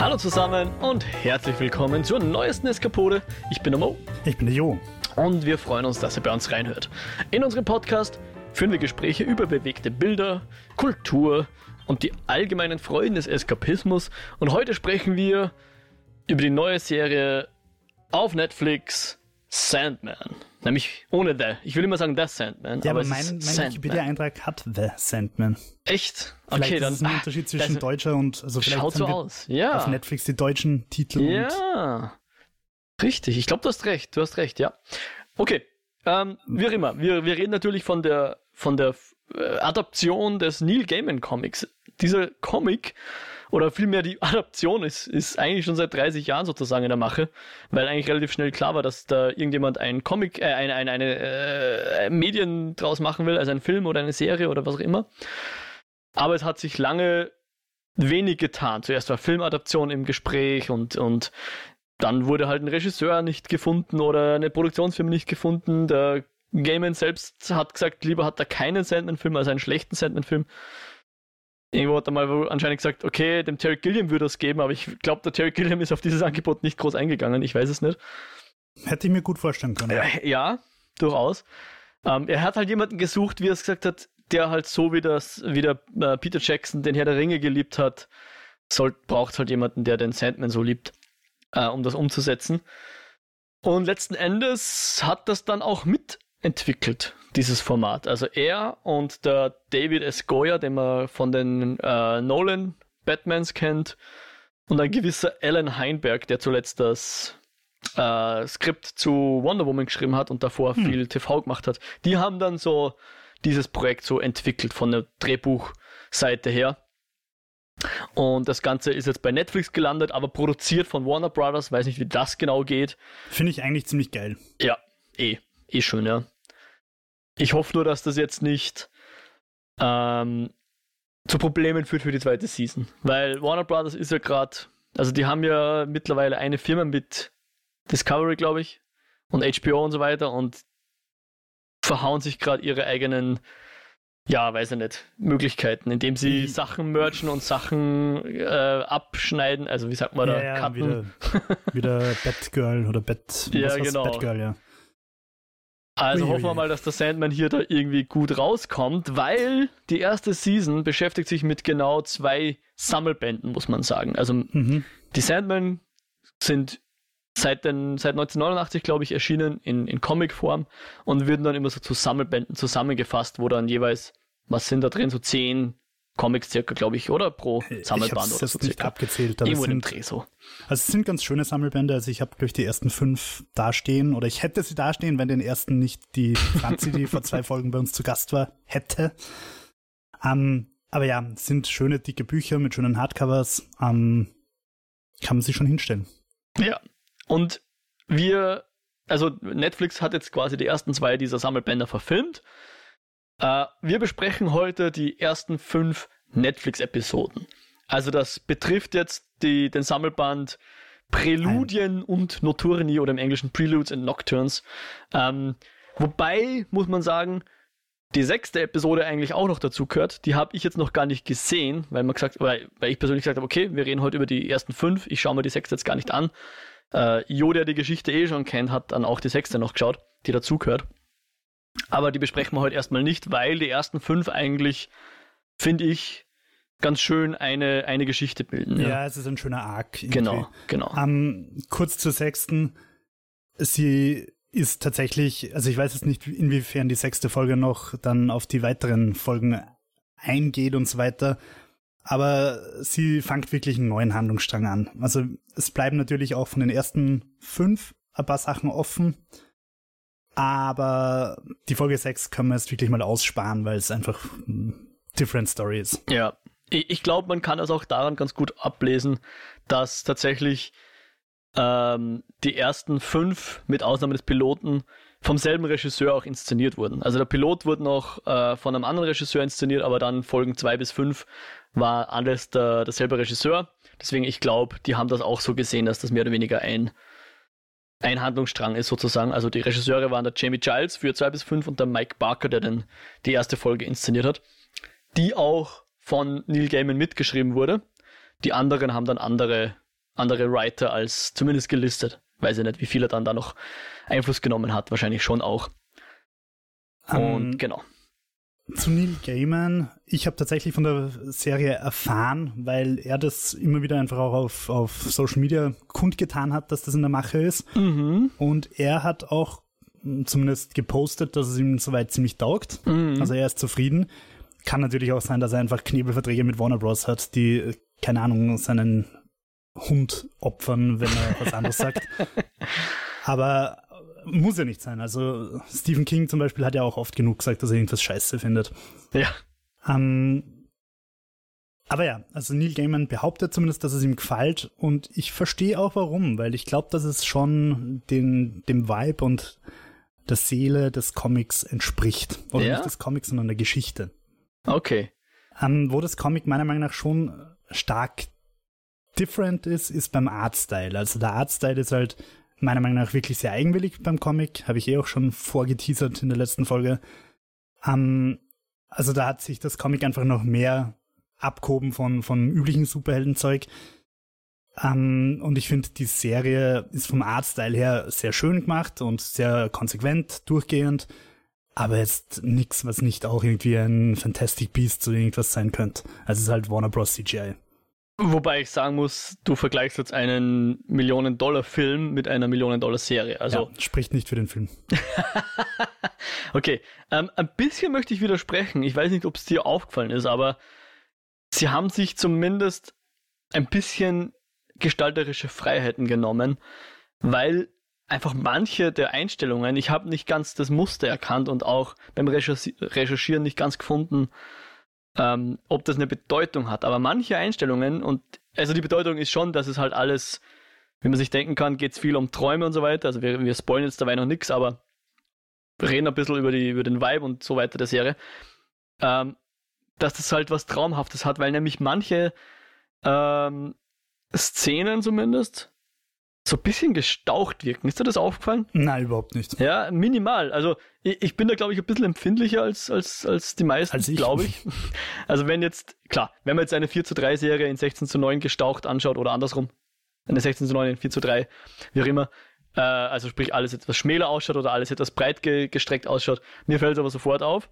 Hallo zusammen und herzlich willkommen zur neuesten Eskapode. Ich bin der Mo. Ich bin der Jo. Und wir freuen uns, dass ihr bei uns reinhört. In unserem Podcast führen wir Gespräche über bewegte Bilder, Kultur und die allgemeinen Freuden des Eskapismus. Und heute sprechen wir über die neue Serie auf Netflix Sandman. Nämlich ohne The. Ich will immer sagen The Sandman. Ja, aber, aber mein, mein Wikipedia-Eintrag hat The Sandman. Echt? Okay, vielleicht dann. Ist ein Unterschied zwischen deutscher und, also vielleicht schaut so aus. Ja. Auf Netflix die deutschen Titel. Ja. Richtig. Ich glaube, du hast recht. Du hast recht, ja. Okay. Ähm, wie auch immer. Wir, wir reden natürlich von der, von der äh, Adaption des Neil Gaiman Comics. Dieser Comic oder vielmehr die Adaption ist, ist eigentlich schon seit 30 Jahren sozusagen in der Mache, weil eigentlich relativ schnell klar war, dass da irgendjemand ein Comic, äh, eine, eine, eine äh, Medien draus machen will, also ein Film oder eine Serie oder was auch immer. Aber es hat sich lange wenig getan. Zuerst war Filmadaption im Gespräch und, und dann wurde halt ein Regisseur nicht gefunden oder eine Produktionsfirma nicht gefunden. Der Gaiman selbst hat gesagt, lieber hat er keinen Sandman-Film als einen schlechten Sandman-Film. Irgendwo hat er mal anscheinend gesagt, okay, dem Terry Gilliam würde es geben, aber ich glaube, der Terry Gilliam ist auf dieses Angebot nicht groß eingegangen. Ich weiß es nicht. Hätte ich mir gut vorstellen können. Äh, ja, durchaus. Ähm, er hat halt jemanden gesucht, wie er es gesagt hat, der halt so wie das, wie der äh, Peter Jackson den Herr der Ringe geliebt hat, braucht halt jemanden, der den Sandman so liebt, äh, um das umzusetzen. Und letzten Endes hat das dann auch mitentwickelt dieses Format. Also er und der David S. Goya, den man von den äh, Nolan Batmans kennt, und ein gewisser Alan Heinberg, der zuletzt das äh, Skript zu Wonder Woman geschrieben hat und davor hm. viel TV gemacht hat, die haben dann so dieses Projekt so entwickelt von der Drehbuchseite her. Und das Ganze ist jetzt bei Netflix gelandet, aber produziert von Warner Brothers. Weiß nicht, wie das genau geht. Finde ich eigentlich ziemlich geil. Ja, eh. Eh schön, ja. Ich hoffe nur, dass das jetzt nicht ähm, zu Problemen führt für die zweite Season. Weil Warner Brothers ist ja gerade, also die haben ja mittlerweile eine Firma mit Discovery, glaube ich, und HBO und so weiter und verhauen sich gerade ihre eigenen, ja, weiß ich nicht, Möglichkeiten, indem sie Sachen merchen und Sachen äh, abschneiden. Also wie sagt man da? Ja, ja, wieder, wieder Batgirl oder Bat, ja, genau. Batgirl, ja. Also hoffen wir mal, dass der Sandman hier da irgendwie gut rauskommt, weil die erste Season beschäftigt sich mit genau zwei Sammelbänden, muss man sagen. Also mhm. die Sandman sind seit, den, seit 1989, glaube ich, erschienen in, in Comicform und werden dann immer so zu Sammelbänden zusammengefasst, wo dann jeweils, was sind da drin, so zehn Comics circa, glaube ich, oder? Pro Sammelband oder so. nicht circa. abgezählt. Aber Irgendwo sind, im Dreh so. Also es sind ganz schöne Sammelbände. Also ich habe, glaube ich, die ersten fünf dastehen. Oder ich hätte sie dastehen, wenn den ersten nicht die Franzi, die vor zwei Folgen bei uns zu Gast war, hätte. Ähm, aber ja, es sind schöne, dicke Bücher mit schönen Hardcovers. Ähm, kann man sich schon hinstellen. Ja. Und wir, also Netflix hat jetzt quasi die ersten zwei dieser Sammelbänder verfilmt. Äh, wir besprechen heute die ersten fünf Netflix-Episoden. Also das betrifft jetzt die, den Sammelband Präludien und Nocturni oder im Englischen Preludes and Nocturnes. Ähm, wobei, muss man sagen, die sechste Episode eigentlich auch noch dazu gehört. Die habe ich jetzt noch gar nicht gesehen, weil man gesagt, weil, weil ich persönlich gesagt habe, okay, wir reden heute über die ersten fünf. Ich schaue mir die sechste jetzt gar nicht an. Äh, Jo, der die Geschichte eh schon kennt, hat dann auch die sechste noch geschaut, die dazu gehört. Aber die besprechen wir heute erstmal nicht, weil die ersten fünf eigentlich, finde ich, ganz schön eine, eine Geschichte bilden. Ja. ja, es ist ein schöner Arc. Irgendwie. Genau, genau. Um, ähm, kurz zur sechsten. Sie ist tatsächlich, also ich weiß jetzt nicht, inwiefern die sechste Folge noch dann auf die weiteren Folgen eingeht und so weiter. Aber sie fängt wirklich einen neuen Handlungsstrang an. Also es bleiben natürlich auch von den ersten fünf ein paar Sachen offen. Aber die Folge 6 können wir jetzt wirklich mal aussparen, weil es einfach different story ist. Ja. Ich glaube, man kann das auch daran ganz gut ablesen, dass tatsächlich ähm, die ersten fünf, mit Ausnahme des Piloten, vom selben Regisseur auch inszeniert wurden. Also der Pilot wurde noch äh, von einem anderen Regisseur inszeniert, aber dann Folgen zwei bis fünf war alles der, derselbe Regisseur. Deswegen, ich glaube, die haben das auch so gesehen, dass das mehr oder weniger ein ein Handlungsstrang ist sozusagen. Also die Regisseure waren der Jamie Giles für 2 bis 5 und der Mike Barker, der dann die erste Folge inszeniert hat, die auch von Neil Gaiman mitgeschrieben wurde. Die anderen haben dann andere andere Writer als zumindest gelistet. Weiß ich nicht, wie viel er dann da noch Einfluss genommen hat. Wahrscheinlich schon auch. Und um, genau. Zu Neil Gaiman, ich habe tatsächlich von der Serie erfahren, weil er das immer wieder einfach auch auf, auf Social Media kundgetan hat, dass das in der Mache ist. Mhm. Und er hat auch zumindest gepostet, dass es ihm soweit ziemlich taugt. Mhm. Also er ist zufrieden. Kann natürlich auch sein, dass er einfach Knebelverträge mit Warner Bros. hat, die, keine Ahnung, seinen Hund opfern, wenn er was anderes sagt. Aber muss ja nicht sein. Also Stephen King zum Beispiel hat ja auch oft genug gesagt, dass er irgendwas scheiße findet. Ja. Ähm, aber ja, also Neil Gaiman behauptet zumindest, dass es ihm gefällt und ich verstehe auch warum, weil ich glaube, dass es schon den, dem Vibe und der Seele des Comics entspricht. Oder ja? nicht des Comics, sondern der Geschichte. Okay. Ähm, wo das Comic meiner Meinung nach schon stark different ist, ist beim Artstyle. Also der Artstyle ist halt meiner Meinung nach wirklich sehr eigenwillig beim Comic. Habe ich eh auch schon vorgeteasert in der letzten Folge. Ähm, also da hat sich das Comic einfach noch mehr abgehoben von, von üblichen Superheldenzeug. Ähm, und ich finde, die Serie ist vom Artstyle her sehr schön gemacht und sehr konsequent, durchgehend. Aber jetzt nichts, was nicht auch irgendwie ein Fantastic Beast oder irgendwas sein könnte. Also es ist halt Warner Bros. CGI. Wobei ich sagen muss, du vergleichst jetzt einen Millionen-Dollar-Film mit einer Millionen-Dollar-Serie. Also ja, spricht nicht für den Film. okay, ähm, ein bisschen möchte ich widersprechen. Ich weiß nicht, ob es dir aufgefallen ist, aber sie haben sich zumindest ein bisschen gestalterische Freiheiten genommen, weil einfach manche der Einstellungen, ich habe nicht ganz das Muster erkannt und auch beim Recherchieren nicht ganz gefunden, ähm, ob das eine Bedeutung hat. Aber manche Einstellungen, und also die Bedeutung ist schon, dass es halt alles, wie man sich denken kann, geht es viel um Träume und so weiter. Also wir, wir spoilen jetzt dabei noch nichts, aber reden ein bisschen über, die, über den Vibe und so weiter der Serie. Ähm, dass das halt was Traumhaftes hat, weil nämlich manche ähm, Szenen zumindest so ein bisschen gestaucht wirken. Ist dir das aufgefallen? Nein, überhaupt nicht. Ja, minimal. Also ich, ich bin da, glaube ich, ein bisschen empfindlicher als, als, als die meisten, glaube ich. Also wenn jetzt, klar, wenn man jetzt eine 4 zu 3 Serie in 16 zu 9 gestaucht anschaut oder andersrum, eine 16 zu 9 in 4 zu 3, wie auch immer, äh, also sprich alles etwas schmäler ausschaut oder alles etwas breit ge gestreckt ausschaut, mir fällt es aber sofort auf.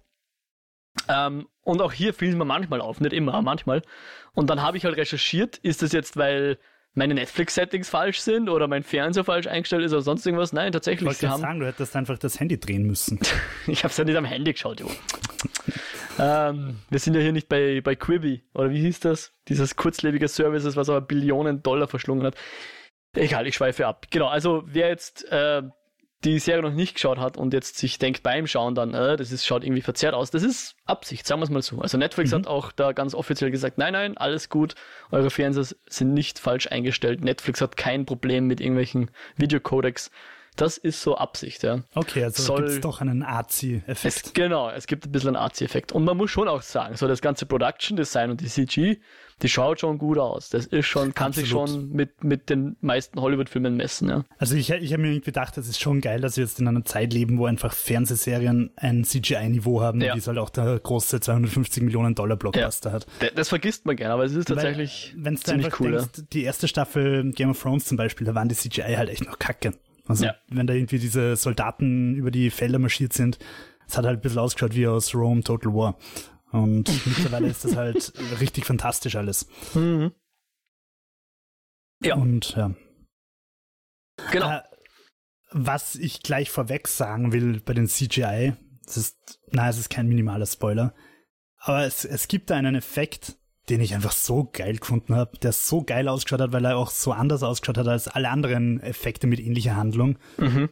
Ähm, und auch hier fiel es mir manchmal auf, nicht immer, manchmal. Und dann habe ich halt recherchiert, ist das jetzt, weil meine Netflix-Settings falsch sind oder mein Fernseher falsch eingestellt ist oder sonst irgendwas. Nein, tatsächlich. Ich wollte sagen, du hättest einfach das Handy drehen müssen. ich habe es ja nicht am Handy geschaut, Jo. ähm, wir sind ja hier nicht bei, bei Quibi, oder wie hieß das? Dieses kurzlebige Services, was aber Billionen Dollar verschlungen hat. Egal, ich schweife ab. Genau, also wer jetzt äh, die Serie noch nicht geschaut hat und jetzt sich denkt beim Schauen dann, äh, das ist, schaut irgendwie verzerrt aus, das ist Absicht, sagen wir es mal so. Also Netflix mhm. hat auch da ganz offiziell gesagt, nein, nein, alles gut, eure Fernseher sind nicht falsch eingestellt. Netflix hat kein Problem mit irgendwelchen Videocodecs. Das ist so Absicht, ja. Okay, also Soll, gibt es doch einen ARZI-Effekt. Genau, es gibt ein bisschen einen ARZI-Effekt. Und man muss schon auch sagen, so das ganze Production Design und die CG, die schaut schon gut aus. Das ist schon, kann Absolut. sich schon mit, mit den meisten Hollywood-Filmen messen, ja. Also ich, ich habe mir irgendwie gedacht, es ist schon geil, dass wir jetzt in einer Zeit leben, wo einfach Fernsehserien ein CGI-Niveau haben, ja. wie es halt auch der große 250 Millionen Dollar Blockbuster ja. hat. Das, das vergisst man gerne, aber es ist tatsächlich Weil, ziemlich cool. Denkst, ja. Die erste Staffel Game of Thrones zum Beispiel, da waren die CGI halt echt noch kacke. Also ja. wenn da irgendwie diese Soldaten über die Felder marschiert sind, es hat halt ein bisschen ausgeschaut wie aus Rome Total War. Und mittlerweile ist das halt richtig fantastisch alles. Mhm. Ja. Und ja. Genau. Äh, was ich gleich vorweg sagen will bei den CGI, es ist, na, es ist kein minimaler Spoiler, aber es, es gibt da einen Effekt, den ich einfach so geil gefunden habe, der so geil ausgeschaut hat, weil er auch so anders ausgeschaut hat als alle anderen Effekte mit ähnlicher Handlung. Mhm.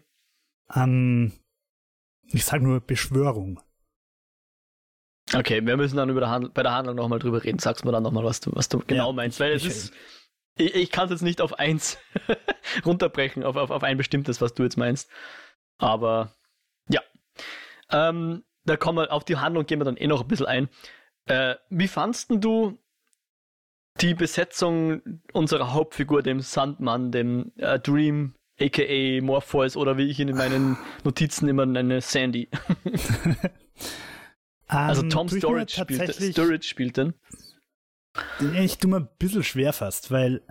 Ähm, ich sage nur Beschwörung. Okay, wir müssen dann über der Handl bei der Handlung nochmal drüber reden. Sagst mir dann nochmal, was du, was du genau ja, meinst, weil es ist, ich, ich kann es jetzt nicht auf eins runterbrechen, auf, auf, auf ein bestimmtes, was du jetzt meinst. Aber ja. Ähm, da kommen wir auf die Handlung gehen wir dann eh noch ein bisschen ein. Äh, wie fandst du die Besetzung unserer Hauptfigur, dem Sandmann, dem äh, Dream, aka Morpheus oder wie ich ihn in meinen Notizen immer nenne, Sandy? also ähm, Tom Storage spielt, Storage spielt den. Ich tue mir ein bisschen schwer fast, weil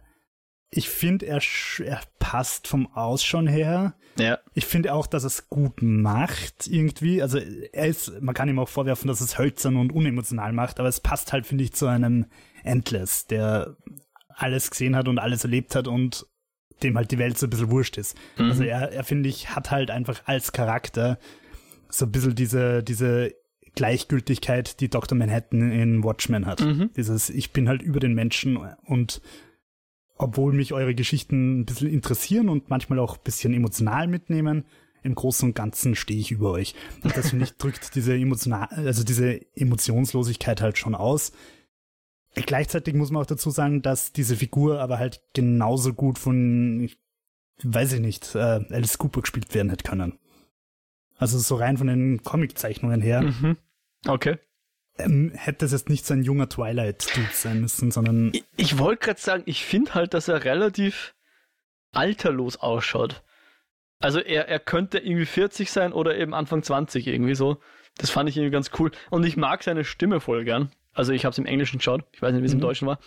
ich finde, er, er passt vom Ausschauen her. Ja. Ich finde auch, dass er es gut macht irgendwie. Also er ist, man kann ihm auch vorwerfen, dass es hölzern und unemotional macht, aber es passt halt, finde ich, zu einem Endless, der alles gesehen hat und alles erlebt hat und dem halt die Welt so ein bisschen wurscht ist. Mhm. Also er, er finde ich, hat halt einfach als Charakter so ein bisschen diese, diese Gleichgültigkeit, die Dr. Manhattan in Watchmen hat. Mhm. Dieses, ich bin halt über den Menschen und obwohl mich eure Geschichten ein bisschen interessieren und manchmal auch ein bisschen emotional mitnehmen, im Großen und Ganzen stehe ich über euch. Und das finde ich drückt diese emotional, also diese Emotionslosigkeit halt schon aus. Gleichzeitig muss man auch dazu sagen, dass diese Figur aber halt genauso gut von, weiß ich nicht, äh, Alice Cooper gespielt werden hätte können. Also so rein von den Comiczeichnungen her. Mhm. Okay ähm, hätte es jetzt nicht so ein junger Twilight-Dude sein müssen, sondern. Ich, ich wollte gerade sagen, ich finde halt, dass er relativ alterlos ausschaut. Also er, er könnte irgendwie 40 sein oder eben Anfang 20 irgendwie so. Das fand ich irgendwie ganz cool. Und ich mag seine Stimme voll gern. Also ich habe es im Englischen geschaut. Ich weiß nicht, wie es mhm. im Deutschen war.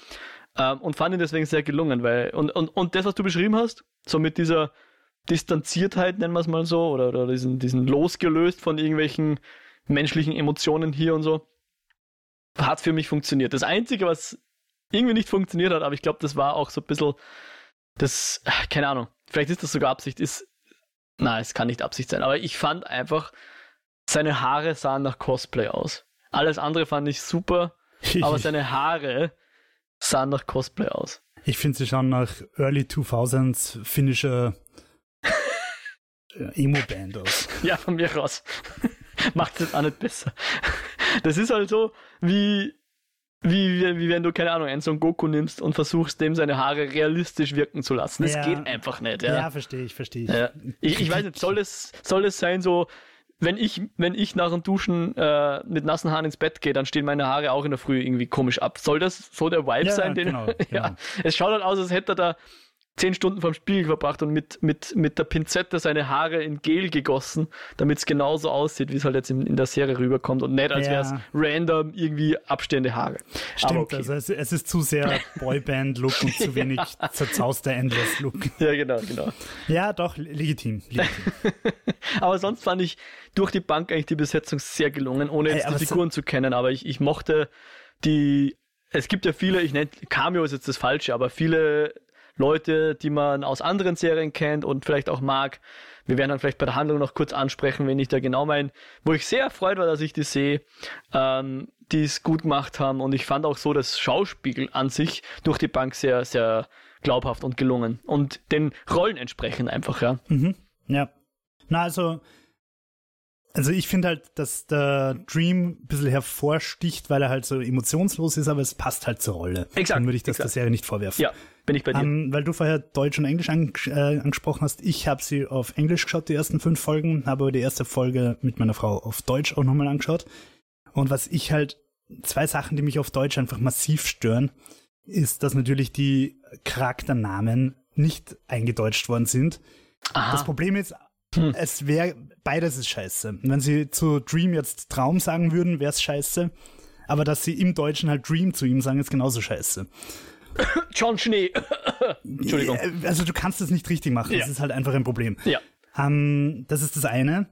Ähm, und fand ihn deswegen sehr gelungen, weil und, und, und das, was du beschrieben hast, so mit dieser Distanziertheit, nennen wir es mal so, oder, oder diesen, diesen losgelöst von irgendwelchen menschlichen Emotionen hier und so, hat für mich funktioniert. Das Einzige, was irgendwie nicht funktioniert hat, aber ich glaube, das war auch so ein bisschen das, keine Ahnung, vielleicht ist das sogar Absicht, ist, nein, es kann nicht Absicht sein, aber ich fand einfach, seine Haare sahen nach Cosplay aus. Alles andere fand ich super, aber seine Haare sahen nach Cosplay aus. Ich finde sie schauen nach Early 2000s finnischer Emo-Band aus. Ja, von mir raus. Macht es auch nicht besser. Das ist halt so, wie, wie, wie wenn du, keine Ahnung, einen Son Goku nimmst und versuchst, dem seine Haare realistisch wirken zu lassen. Das ja. geht einfach nicht. Ja, ja verstehe ich, verstehe ich. Ja. ich. Ich weiß nicht, soll es, soll es sein so, wenn ich, wenn ich nach dem Duschen äh, mit nassen Haaren ins Bett gehe, dann stehen meine Haare auch in der Früh irgendwie komisch ab. Soll das so der Vibe sein? Den, genau, genau. ja, es schaut halt aus, als hätte er da zehn Stunden vorm Spiegel verbracht und mit, mit, mit der Pinzette seine Haare in Gel gegossen, damit es genauso aussieht, wie es halt jetzt in, in der Serie rüberkommt und nicht, als ja. wäre es random irgendwie abstehende Haare. Stimmt, okay. also es, es, ist zu sehr Boyband-Look und zu wenig ja. zerzauster Endless-Look. Ja, genau, genau. Ja, doch, legitim. legitim. aber sonst fand ich durch die Bank eigentlich die Besetzung sehr gelungen, ohne jetzt hey, die Figuren zu kennen, aber ich, ich mochte die es gibt ja viele, ich nenne Cameo ist jetzt das Falsche, aber viele Leute, die man aus anderen Serien kennt und vielleicht auch mag. Wir werden dann vielleicht bei der Handlung noch kurz ansprechen, wenn ich da genau mein, wo ich sehr erfreut war, dass ich die sehe, ähm, die es gut gemacht haben. Und ich fand auch so das Schauspiel an sich durch die Bank sehr, sehr glaubhaft und gelungen. Und den Rollen entsprechend einfach, ja. Mhm. Ja. Na, also also ich finde halt, dass der Dream ein bisschen hervorsticht, weil er halt so emotionslos ist, aber es passt halt zur Rolle. Exakt. Dann würde ich das exakt. der Serie nicht vorwerfen. Ja, bin ich bei dir. Um, ähm, weil du vorher Deutsch und Englisch an, äh, angesprochen hast. Ich habe sie auf Englisch geschaut, die ersten fünf Folgen, habe aber die erste Folge mit meiner Frau auf Deutsch auch nochmal angeschaut. Und was ich halt, zwei Sachen, die mich auf Deutsch einfach massiv stören, ist, dass natürlich die Charakternamen nicht eingedeutscht worden sind. Aha. Das Problem ist, hm. Es wäre, beides ist scheiße. Wenn sie zu Dream jetzt Traum sagen würden, wäre es scheiße. Aber dass sie im Deutschen halt Dream zu ihm sagen, ist genauso scheiße. John Schnee. Entschuldigung. Also du kannst es nicht richtig machen. Ja. Das ist halt einfach ein Problem. Ja. Um, das ist das eine.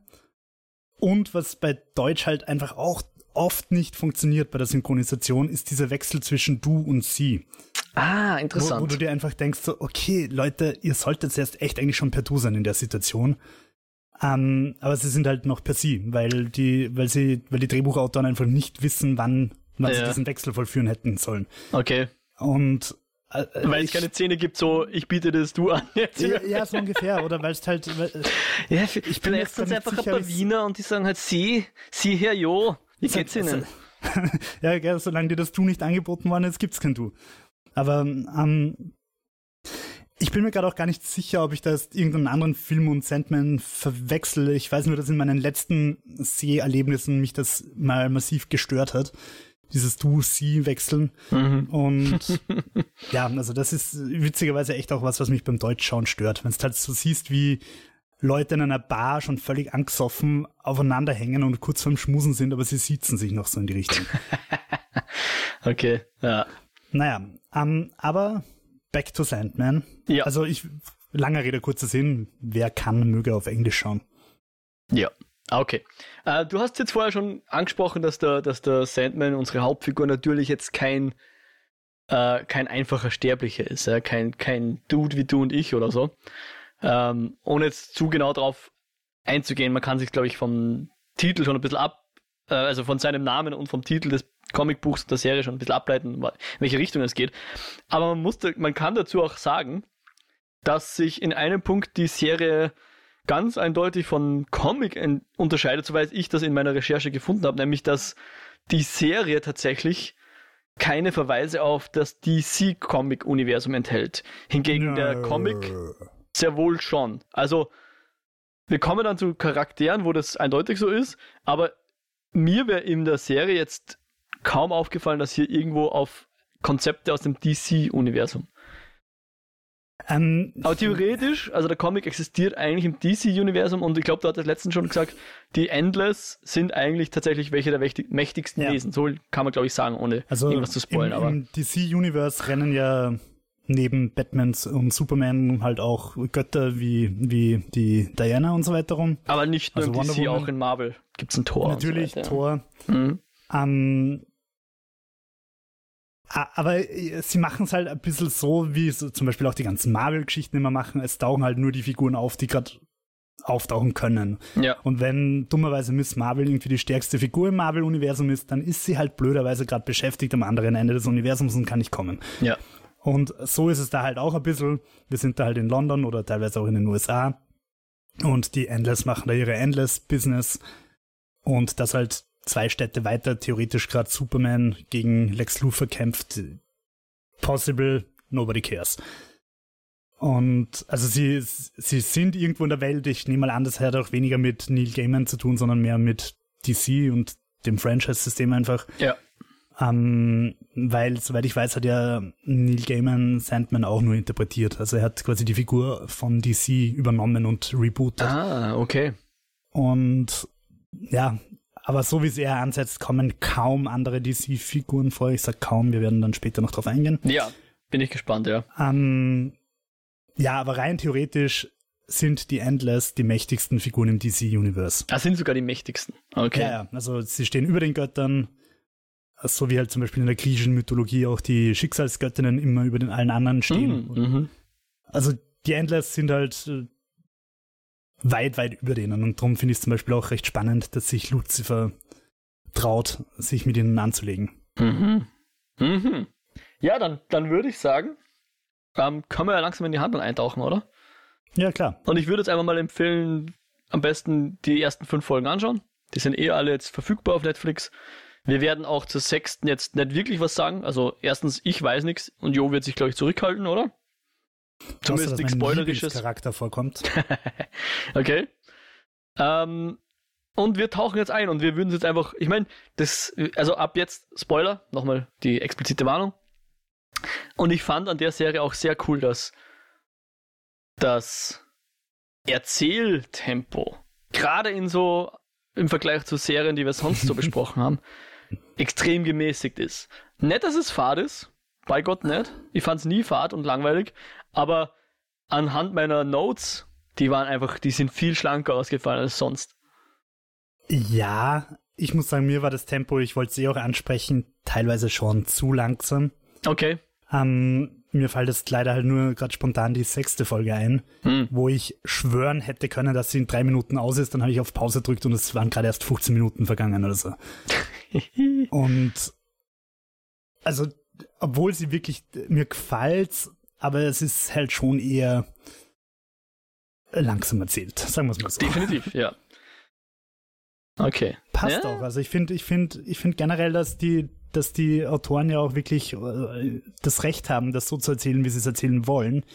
Und was bei Deutsch halt einfach auch oft nicht funktioniert bei der Synchronisation, ist dieser Wechsel zwischen du und sie. Ah, interessant. Wo, wo du dir einfach denkst, so, okay, Leute, ihr solltet jetzt echt eigentlich schon per Du sein in der Situation. Ähm, aber sie sind halt noch per sie, weil die, weil sie, weil die Drehbuchautoren einfach nicht wissen, wann, wann ja. sie diesen Wechsel vollführen hätten sollen. Okay. Und äh, weil es keine Szene gibt, so ich biete das du an. Jetzt. Ja, ja so ungefähr, oder weil es halt. Weil, ja, ich bin erstens einfach sicher, ein paar Wiener und die sagen halt sie, sie her, jo, wie geht's halt, ihnen? Also, ja, gell, solange dir das Du nicht angeboten worden ist, gibt's kein Du. Aber ähm, ich bin mir gerade auch gar nicht sicher, ob ich das irgendeinen anderen Film und Sandman verwechsel. Ich weiß nur, dass in meinen letzten Seherlebnissen mich das mal massiv gestört hat. Dieses Du-Sie-Wechseln. Mhm. Und ja, also das ist witzigerweise echt auch was, was mich beim Deutschschauen stört. Wenn es halt so siehst, wie Leute in einer Bar schon völlig angesoffen aufeinander hängen und kurz vorm Schmusen sind, aber sie sitzen sich noch so in die Richtung. okay, ja. Naja, ähm, aber back to Sandman. Ja. Also ich, langer Rede, kurzer Sinn, wer kann, möge auf Englisch schauen. Ja. Ah, Okay. Äh, du hast jetzt vorher schon angesprochen, dass der, dass der Sandman, unsere Hauptfigur, natürlich jetzt kein, äh, kein einfacher Sterblicher ist. Ja? Kein, kein Dude wie du und ich oder so. Ähm, ohne jetzt zu genau drauf einzugehen, man kann sich, glaube ich, vom Titel schon ein bisschen ab, äh, also von seinem Namen und vom Titel des Comicbuchs der Serie schon ein bisschen ableiten, in welche Richtung es geht. Aber man musste, man kann dazu auch sagen, dass sich in einem Punkt die Serie ganz eindeutig von Comic unterscheidet, soweit ich das in meiner Recherche gefunden habe, nämlich dass die Serie tatsächlich keine Verweise auf das DC-Comic-Universum enthält. Hingegen der Comic sehr wohl schon. Also, wir kommen dann zu Charakteren, wo das eindeutig so ist, aber mir wäre in der Serie jetzt kaum aufgefallen, dass hier irgendwo auf Konzepte aus dem DC-Universum. Ähm, Aber theoretisch, also der Comic existiert eigentlich im DC-Universum und ich glaube, du hattest letztens schon gesagt, die Endless sind eigentlich tatsächlich welche der mächtig- mächtigsten Ja. Wesen. So kann man, glaube ich, sagen, ohne also irgendwas zu spoilern. im, aber im DC-Universe rennen ja neben Batmans und Superman halt auch Götter wie, wie die Diana und so weiter rum. aber nicht nur also im Wonder DC, Woman- auch in Marvel gibt es ein Tor. Natürlich so. Thor. Mhm. Ähm, aber äh, sie machen es halt ein bisschen so, wie so zum Beispiel auch die ganzen Marvel-Geschichten immer machen. Es tauchen halt nur die Figuren auf, die gerade auftauchen können. Ja, Und wenn dummerweise Miss Marvel irgendwie die stärkste Figur im Marvel-Universum ist, dann ist sie halt blöderweise gerade beschäftigt am anderen Ende des Universums und kann nicht kommen. ja. Und so ist es da halt auch ein bisschen. Wir sind da halt in London oder teilweise auch in den USA. Und die Endless machen da ihre Endless-Business. Und dass halt zwei Städte weiter theoretisch gerade Superman gegen Lex Luthor kämpft. Possible, nobody cares. Und also sie, sie sind irgendwo in der Welt. Ich nehme mal an, das hat auch weniger mit Neil Gaiman zu tun, sondern mehr mit DC und dem Franchise-System einfach. Ja. Ähm, weil, soweit ich weiß, hat ja Neil Gaiman Sandman auch nur interpretiert. Also er hat quasi die Figur von DC übernommen und rebootet. Ah, okay. Und ja, aber so wie es er ansetzt, kommen kaum andere DC-Figuren vor. Ich sag kaum, wir werden dann später noch drauf eingehen. Ja, bin ich gespannt, ja. Ähm, ja, aber rein theoretisch sind die Endless die mächtigsten Figuren im DC-Universe. Das sind sogar die mächtigsten. Okay. Ja, ja, also sie stehen über den Göttern, so wie halt zum Beispiel in der griechischen Mythologie auch die Schicksalsgöttinnen immer über den allen anderen stehen. Mhm. Mhm. Also die Endless sind halt äh, weit, weit über denen und darum finde ich es zum Beispiel auch recht spannend, dass sich Lucifer traut, sich mit ihnen anzulegen. Mhm. Mhm. Ja, dann, dann würde ich sagen, ähm, können wir ja langsam in die Handlung eintauchen, oder? Ja, klar. Und ich würde jetzt einfach mal empfehlen, am besten die ersten fünf Folgen anschauen. Die sind eh alle jetzt verfügbar auf Netflix. Wir werden auch zur sechsten jetzt nicht wirklich was sagen. Also erstens, ich weiß nichts und Jo wird sich, glaube ich, zurückhalten, oder? Außer, Zumindest dass nichts Spoilerisches. Charakter vorkommt. Okay. Ähm, und wir tauchen jetzt ein und wir würden es jetzt einfach, ich meine, das, also ab jetzt, Spoiler, nochmal die explizite Warnung. Und ich fand an der Serie auch sehr cool, dass das Erzähltempo, gerade in so, im Vergleich zu Serien, die wir sonst so besprochen haben, extrem gemäßigt ist. Nicht, dass es fad ist, bei Gott nicht. Ich fand es nie fad und langweilig, aber anhand meiner Notes, die waren einfach, die sind viel schlanker ausgefallen als sonst. Ja, ich muss sagen, mir war das Tempo, ich wollte es eh auch ansprechen, teilweise schon zu langsam. Okay. Ähm, mir fällt jetzt leider halt nur gerade spontan die sechste Folge ein, Hm. wo ich schwören hätte können, dass sie in drei Minuten aus ist. Dann habe ich auf Pause gedrückt und es waren gerade erst 15 Minuten vergangen oder so. Und also, obwohl sie wirklich mir gefällt, aber es ist halt schon eher langsam erzählt, sagen wir es mal so. Definitiv, ja. Okay. Passt Ja. auch. Also ich finde, ich finde, ich finde generell, dass die, dass die Autoren ja auch wirklich äh, das Recht haben, das so zu erzählen, wie sie es erzählen wollen.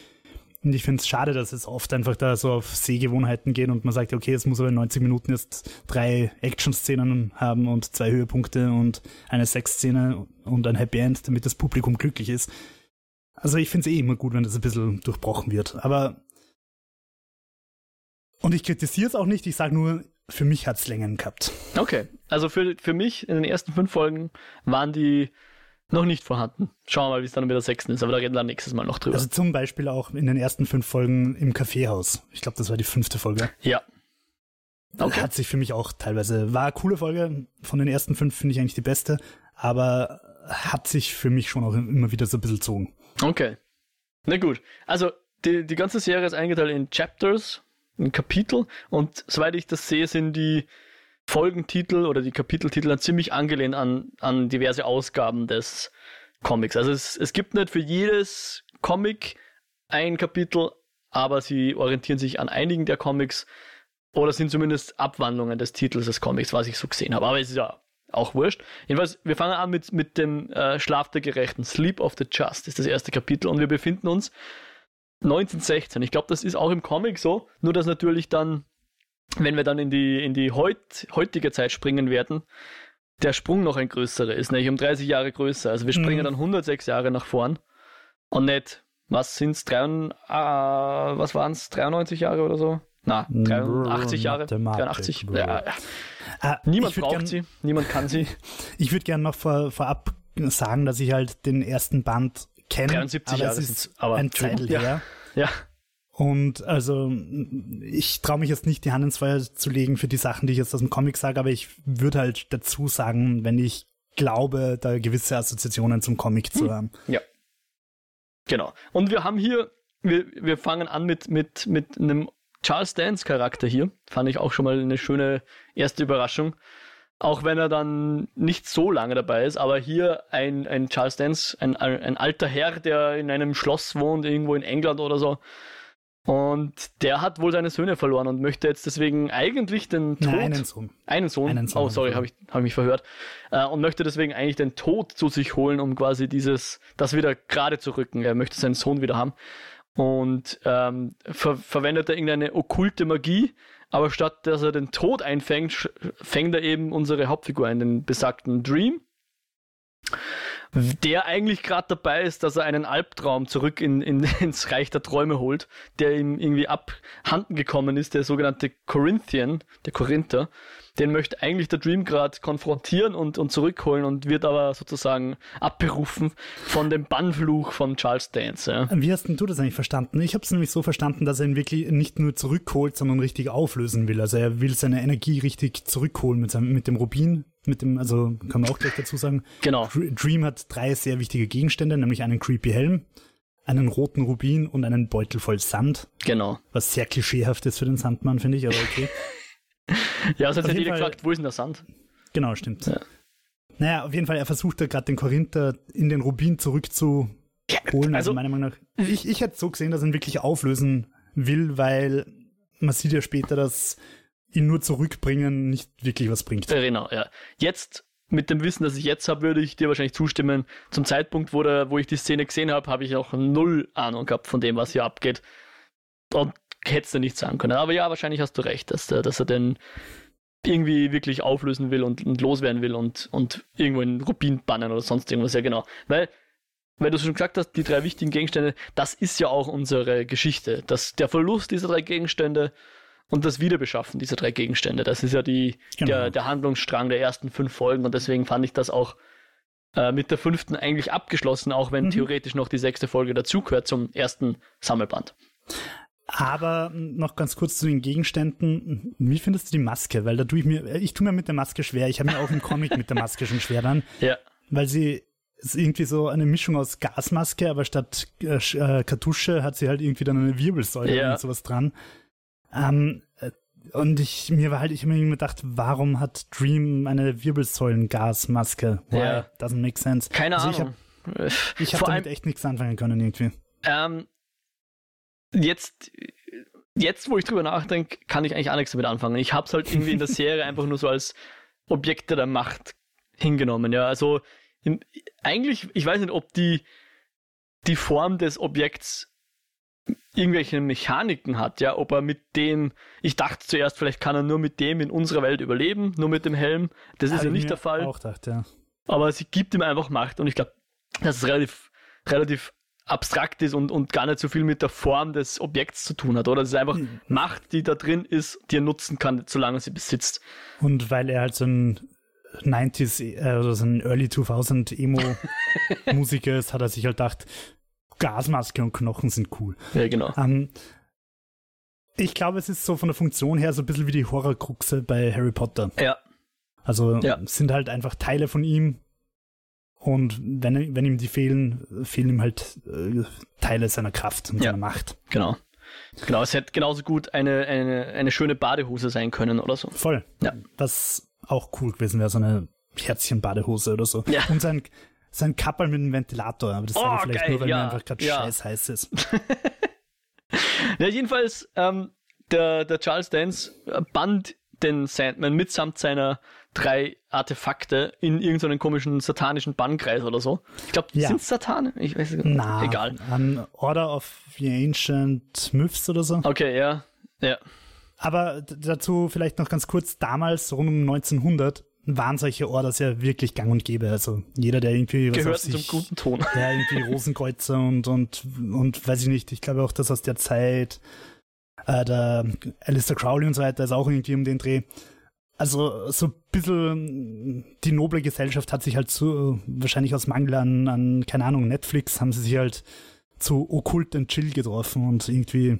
Und ich finde es schade, dass es oft einfach da so auf Sehgewohnheiten geht und man sagt, okay, es muss aber in 90 Minuten jetzt drei Action-Szenen haben und zwei Höhepunkte und eine Sexszene und ein Happy End, damit das Publikum glücklich ist. Also ich finde es eh immer gut, wenn das ein bisschen durchbrochen wird. Aber und ich kritisiere es auch nicht, ich sage nur, für mich hat es Längen gehabt. Okay. Also für, für mich in den ersten fünf Folgen waren die noch nicht vorhanden. Schauen wir mal, wie es dann mit der sechsten ist, aber da reden wir nächstes Mal noch drüber. Also zum Beispiel auch in den ersten fünf Folgen im Kaffeehaus. Ich glaube, das war die fünfte Folge. Ja. Okay. Hat sich für mich auch teilweise, war eine coole Folge. Von den ersten fünf finde ich eigentlich die beste, aber hat sich für mich schon auch immer wieder so ein bisschen gezogen. Okay. Na gut. Also, die, die ganze Serie ist eingeteilt in Chapters, in Kapitel, und soweit ich das sehe, sind die Folgentitel oder die Kapiteltitel dann ziemlich angelehnt an, an diverse Ausgaben des Comics. Also es, es gibt nicht für jedes Comic ein Kapitel, aber sie orientieren sich an einigen der Comics oder sind zumindest Abwandlungen des Titels des Comics, was ich so gesehen habe. Aber es ist ja auch wurscht. Jedenfalls, wir fangen an mit, mit dem äh, Schlaf der Gerechten. Sleep of the Just ist das erste Kapitel und wir befinden uns 1916. Ich glaube, das ist auch im Comic so, nur dass natürlich dann wenn wir dann in die, in die heut, heutige Zeit springen werden, der Sprung noch ein größerer ist, nämlich um 30 Jahre größer. Also wir springen mhm. dann 106 Jahre nach vorn und nicht, was sind's, drei, äh, was waren's, 93 Jahre oder so? Na, 83 Jahre, 83. Ja, ja. Ah, niemand braucht gern, sie, niemand kann sie. Ich würde gerne noch vor, vorab sagen, dass ich halt den ersten Band kenne. 73 aber Jahre es ist aber ein Zeitl her. Ja. Und also ich traue mich jetzt nicht, die Hand ins Feuer zu legen für die Sachen, die ich jetzt aus dem Comic sage, aber ich würde halt dazu sagen, wenn ich glaube, da gewisse Assoziationen zum Comic zu hm. haben. Ja. Genau. Und wir haben hier, wir, wir fangen an mit, mit, mit einem Charles Dance Charakter hier. Fand ich auch schon mal eine schöne erste Überraschung. Auch wenn er dann nicht so lange dabei ist, aber hier ein, ein Charles Dance, ein, ein alter Herr, der in einem Schloss wohnt, irgendwo in England oder so, und der hat wohl seine Söhne verloren und möchte jetzt deswegen eigentlich den Tod. Nein, einen Sohn. Einen Sohn. Einen Sohn oh, sorry, habe ich, hab ich mich verhört. Äh, und möchte deswegen eigentlich den Tod zu sich holen, um quasi dieses, das wieder gerade zu rücken. Er möchte seinen Sohn wieder haben. Und ähm, ver verwendet er irgendeine okkulte Magie, aber statt dass er den Tod einfängt, fängt er eben unsere Hauptfigur ein, den besagten Dream der eigentlich gerade dabei ist, dass er einen Albtraum zurück in, in, ins Reich der Träume holt, der ihm irgendwie abhanden gekommen ist, der sogenannte Corinthian, der Korinther. Den möchte eigentlich der Dream gerade konfrontieren und, und zurückholen und wird aber sozusagen abberufen von dem Bannfluch von Charles Dance. Ja. Wie hast denn du das eigentlich verstanden? Ich habe es nämlich so verstanden, dass er ihn wirklich nicht nur zurückholt, sondern richtig auflösen will. Also er will seine Energie richtig zurückholen mit, seinem, mit dem Rubin, mit dem, also kann man auch gleich dazu sagen. Genau. Dream hat drei sehr wichtige Gegenstände, nämlich einen Creepy Helm, einen roten Rubin und einen Beutel voll Sand. Genau. Was sehr klischeehaft ist für den Sandmann, finde ich, aber okay. ja, es hat ja jeder gefragt, wo ist denn der Sand? Genau, stimmt. Ja. Naja, auf jeden Fall, er versucht da gerade den Korinther in den Rubin zurückzuholen. Also, also meiner Meinung nach. Ich, ich hätte so gesehen, dass er ihn wirklich auflösen will, weil man sieht ja später, dass ihn nur zurückbringen nicht wirklich was bringt. Genau, ja. Jetzt, mit dem Wissen, das ich jetzt habe, würde ich dir wahrscheinlich zustimmen. Zum Zeitpunkt, wo, der, wo ich die Szene gesehen habe, habe ich auch null Ahnung gehabt von dem, was hier abgeht. Und hättest du nicht sagen können. Aber ja, wahrscheinlich hast du recht, dass, dass er den irgendwie wirklich auflösen will und, und loswerden will und, und irgendwo in Rubin bannen oder sonst irgendwas. Ja, genau. Weil, weil du schon gesagt hast, die drei wichtigen Gegenstände, das ist ja auch unsere Geschichte. Das, der Verlust dieser drei Gegenstände und das Wiederbeschaffen dieser drei Gegenstände. Das ist ja die, genau. der, der Handlungsstrang der ersten fünf Folgen und deswegen fand ich das auch äh, mit der fünften eigentlich abgeschlossen, auch wenn mhm. theoretisch noch die sechste Folge dazugehört zum ersten Sammelband. Aber noch ganz kurz zu den Gegenständen. Wie findest du die Maske? Weil da tue ich mir, ich tue mir mit der Maske schwer. Ich habe mir auch im Comic mit der Maske schon schwer dann. Ja. Weil sie ist irgendwie so eine Mischung aus Gasmaske, aber statt äh, äh Kartusche hat sie halt irgendwie dann eine Wirbelsäule ja. und sowas dran. Ähm, äh, und ich, mir war halt, ich habe mir gedacht, warum hat Dream eine Wirbelsäulengasmaske? Why? Ja. Doesn't make sense. Keine also Ahnung. Ich habe hab damit echt nichts anfangen können irgendwie. Ähm, jetzt, jetzt, wo ich drüber nachdenke, kann ich eigentlich auch nichts damit anfangen. Ich habe es halt irgendwie in der Serie einfach nur so als Objekte der Macht hingenommen. Ja, also im, eigentlich, ich weiß nicht, ob die, die Form des Objekts irgendwelche Mechaniken hat, ja, ob er mit dem, ich dachte zuerst, vielleicht kann er nur mit dem in unserer Welt überleben, nur mit dem Helm. Das ist ja nicht der Fall. Auch gedacht, ja. Aber sie gibt ihm einfach Macht und ich glaube, dass es relativ, relativ abstrakt ist und, und gar nicht so viel mit der Form des Objekts zu tun hat, oder? Es ist einfach mhm. Macht, die da drin ist, die er nutzen kann, solange er sie besitzt. Und weil er halt so ein 90s äh, oder so ein Early 2000 Emo-Musiker ist, hat er sich halt gedacht, Gasmaske und Knochen sind cool. Ja, genau. Ähm, ich glaube, es ist so von der Funktion her so ein bisschen wie die Horrorkruxe bei Harry Potter. Ja. Also Ja. es sind halt einfach Teile von ihm und wenn, wenn ihm die fehlen, fehlen ihm halt äh, Teile seiner Kraft und Ja. seiner Macht. Genau. Genau, es hätte genauso gut eine, eine, eine schöne Badehose sein können oder so. Voll. Ja. Was auch cool gewesen wäre, so eine Herzchenbadehose oder so. Ja. Und sein, sein Kapperl mit einem Ventilator, aber das Oh, sage ich vielleicht geil, nur, weil ja, mir einfach gerade ja. scheiß heiß ist. Ja, jedenfalls, ähm, der, der Charles Dance äh, band den Sandman mitsamt seiner drei Artefakte in irgendeinen komischen satanischen Bannkreis oder so. Ich glaube, Ja. sind Satanen? Ich weiß nicht. Na, Egal. An Order of the Ancient Myths oder so. Okay, ja. Ja. Aber dazu vielleicht noch ganz kurz, damals, rund um 1900, waren solche Orders ja wirklich gang und gäbe. Also jeder, der irgendwie was auf Gehört zum sich... guten Ton. Ja, irgendwie Rosenkreuzer und, und, und weiß ich nicht, ich glaube auch, dass aus der Zeit äh, der Alistair Crowley und so weiter ist auch irgendwie um den Dreh. Also so ein bisschen die noble Gesellschaft hat sich halt so, wahrscheinlich aus Mangel an, an, keine Ahnung, Netflix, haben sie sich halt zu Okkult und Chill getroffen und irgendwie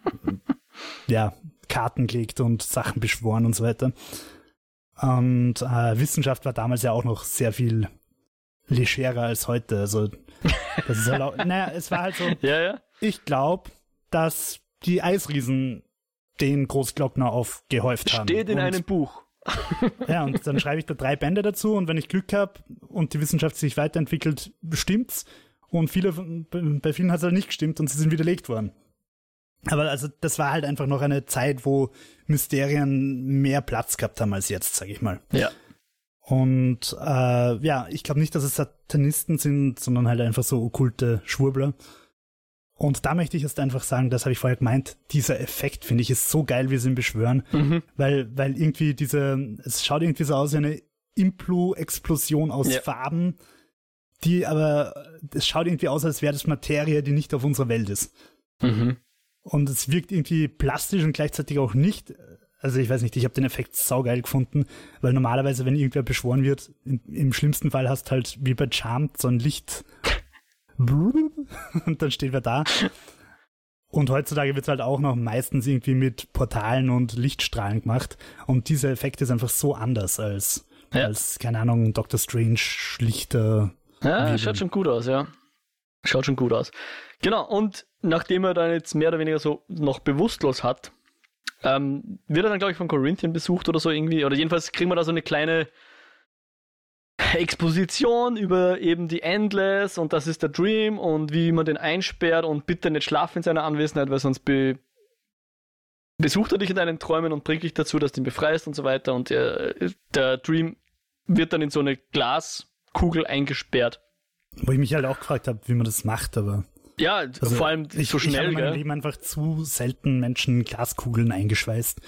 ja, Karten gelegt und Sachen beschworen und so weiter. Und äh, Wissenschaft war damals ja auch noch sehr viel legerer als heute. Also, das ist halt auch, naja, es war halt so, Ja, ja. ich glaube, dass die Eisriesen den Großglockner aufgehäuft haben. Steht in und, einem Buch. Ja, und dann schreibe ich da drei Bände dazu und wenn ich Glück habe und die Wissenschaft sich weiterentwickelt, stimmt's. Und viele, von- bei vielen hat es halt nicht gestimmt und sie sind widerlegt worden. Aber also das war halt einfach noch eine Zeit, wo Mysterien mehr Platz gehabt haben als jetzt, sag ich mal. Ja. Und äh, ja, ich glaube nicht, dass es Satanisten sind, sondern halt einfach so okkulte Schwurbler. Und da möchte ich jetzt einfach sagen, das habe ich vorher gemeint, dieser Effekt finde ich ist so geil, wie sie ihn beschwören, Mhm. weil, weil irgendwie diese, es schaut irgendwie so aus wie eine Implu-Explosion aus Ja. Farben, die aber, es schaut irgendwie aus, als wäre das Materie, die nicht auf unserer Welt ist. Mhm. Und es wirkt irgendwie plastisch und gleichzeitig auch nicht. Also ich weiß nicht, ich habe den Effekt saugeil gefunden, weil normalerweise, wenn irgendwer beschworen wird, im, im schlimmsten Fall hast halt wie bei Charmed so ein Licht und dann steht wer da. Und heutzutage wird es halt auch noch meistens irgendwie mit Portalen und Lichtstrahlen gemacht. Und dieser Effekt ist einfach so anders als, Ja. als keine Ahnung, Doctor Strange schlichter. Ja, Wie schaut schon gut aus, ja. Schaut schon gut aus. Genau, und nachdem er dann jetzt mehr oder weniger so noch bewusstlos hat, ähm, wird er dann, glaube ich, von Corinthian besucht oder so irgendwie. Oder jedenfalls kriegen wir da so eine kleine Exposition über eben die Endless und das ist der Dream und wie man den einsperrt und bitte nicht schlafen in seiner Anwesenheit, weil sonst be besucht er dich in deinen Träumen und bringt dich dazu, dass du ihn befreist und so weiter. Und der, der Dream wird dann in so eine Glaskugel eingesperrt. Wo ich mich halt auch gefragt habe, wie man das macht, aber Ja, Also, vor allem ich, so ich habe schnell, in meinem? Leben einfach zu selten Menschen Glaskugeln eingeschweißt.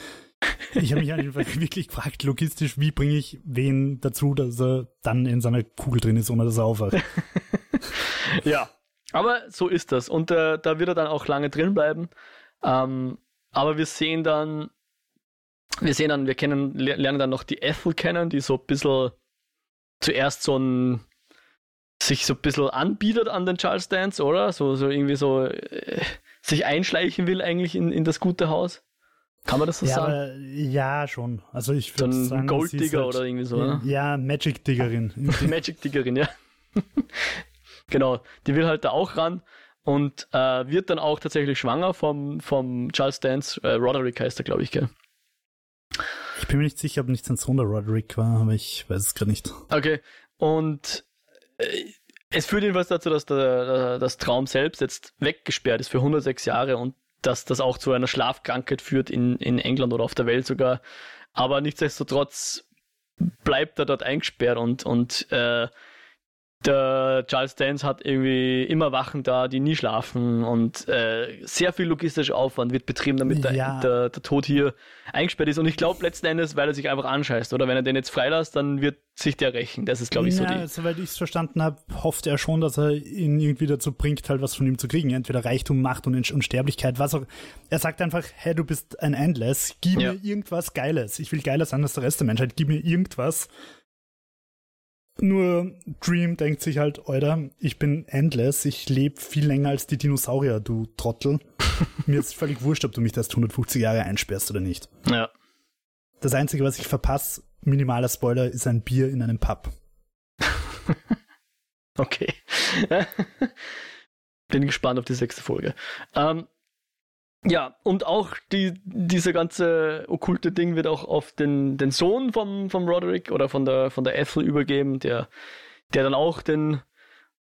Ich habe mich einfach wirklich gefragt, logistisch, wie bringe ich wen dazu, dass er dann in seiner Kugel drin ist, ohne dass er aufwacht. Ja. Aber so ist das. Und äh, da wird er dann auch lange drin bleiben. Ähm, aber wir sehen dann, wir sehen dann, wir kennen, le- lernen dann noch die Ethel kennen, die so ein bisschen zuerst so ein sich so ein bisschen anbietet an den Charles Dance, oder? So, so irgendwie so äh, sich einschleichen will eigentlich in, in das gute Haus. Kann man das so ja, sagen? aber, ja, schon. Also ich würde sagen, Gold Digger halt, oder irgendwie so, ne? Ja, Magic Diggerin. Magic Diggerin, ja. genau, die will halt da auch ran und äh, wird dann auch tatsächlich schwanger vom, vom Charles Dance. Äh, Roderick heißt er, glaube ich, gell? Ich bin mir nicht sicher, ob nicht sein Sohn der Roderick war, aber ich weiß es gerade nicht. Okay, und äh, es führt jedenfalls dazu, dass der, der, das Traum selbst jetzt weggesperrt ist für 106 Jahre und dass das auch zu einer Schlafkrankheit führt in, in England oder auf der Welt sogar. Aber nichtsdestotrotz bleibt er dort eingesperrt und, und äh, der Charles Dance hat irgendwie immer Wachen da, die nie schlafen und äh, sehr viel logistischer Aufwand wird betrieben, damit der, Ja. der, der Tod hier eingesperrt ist. Und ich glaube letzten Endes, weil er sich einfach anscheißt, oder wenn er den jetzt freilässt, dann wird sich der rächen. Das ist, glaube ich, so ja, die. soweit ich es verstanden habe, hofft er schon, dass er ihn irgendwie dazu bringt, halt was von ihm zu kriegen. Entweder Reichtum, Macht und Unsterblichkeit, was auch. Er sagt einfach, hey, du bist ein Endless, gib Ja. mir irgendwas Geiles. Ich will geiler sein als der Rest der Menschheit, gib mir irgendwas. Nur Dream denkt sich halt, Alter, ich bin endless, ich lebe viel länger als die Dinosaurier, du Trottel. mir ist völlig wurscht, ob du mich erst 150 Jahre einsperrst oder nicht. Ja. Das Einzige, was ich verpasse, minimaler Spoiler, ist ein Bier in einem Pub. Okay. Bin gespannt auf die sechste Folge. Ähm, ja, und auch die, diese ganze okkulte Ding wird auch auf den, den Sohn vom, vom Roderick oder von der, von der Ethel übergeben, der, der dann auch den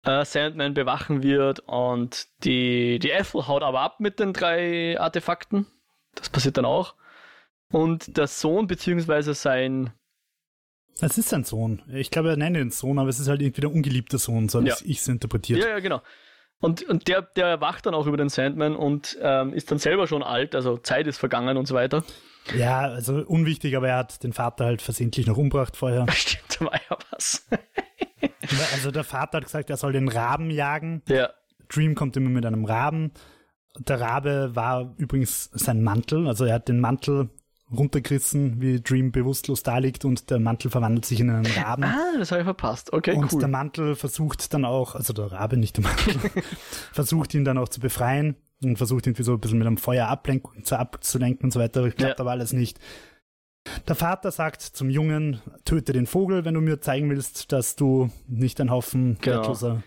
äh, Sandman bewachen wird. Und die, die Ethel haut aber ab mit den drei Artefakten. Das passiert dann auch. Und der Sohn, beziehungsweise sein, Es ist sein Sohn. Ich glaube, er nennt ihn Sohn, aber es ist halt irgendwie der ungeliebte Sohn, so habe Ja. ich es interpretiert. Ja, ja, genau. Und, und der, der erwacht dann auch über den Sandman und ähm, ist dann selber schon alt, also Zeit ist vergangen und so weiter. Ja, also unwichtig, aber er hat den Vater halt versehentlich noch umgebracht vorher. Stimmt, da war ja was. Also der Vater hat gesagt, er soll den Raben jagen. ja, Dream kommt immer mit einem Raben. Der Rabe war übrigens sein Mantel, also er hat den Mantel runtergerissen, wie Dream bewusstlos da liegt und der Mantel verwandelt sich in einen Raben. ah, das habe ich verpasst. Okay, und cool. der Mantel versucht dann auch, also der Rabe, nicht der Mantel, versucht ihn dann auch zu befreien und versucht irgendwie so ein bisschen mit einem Feuer ablenken, zu abzulenken und so weiter. Klappt Ja. aber alles nicht. Der Vater sagt zum Jungen, töte den Vogel, wenn du mir zeigen willst, dass du nicht ein Haufen Genau. wertloser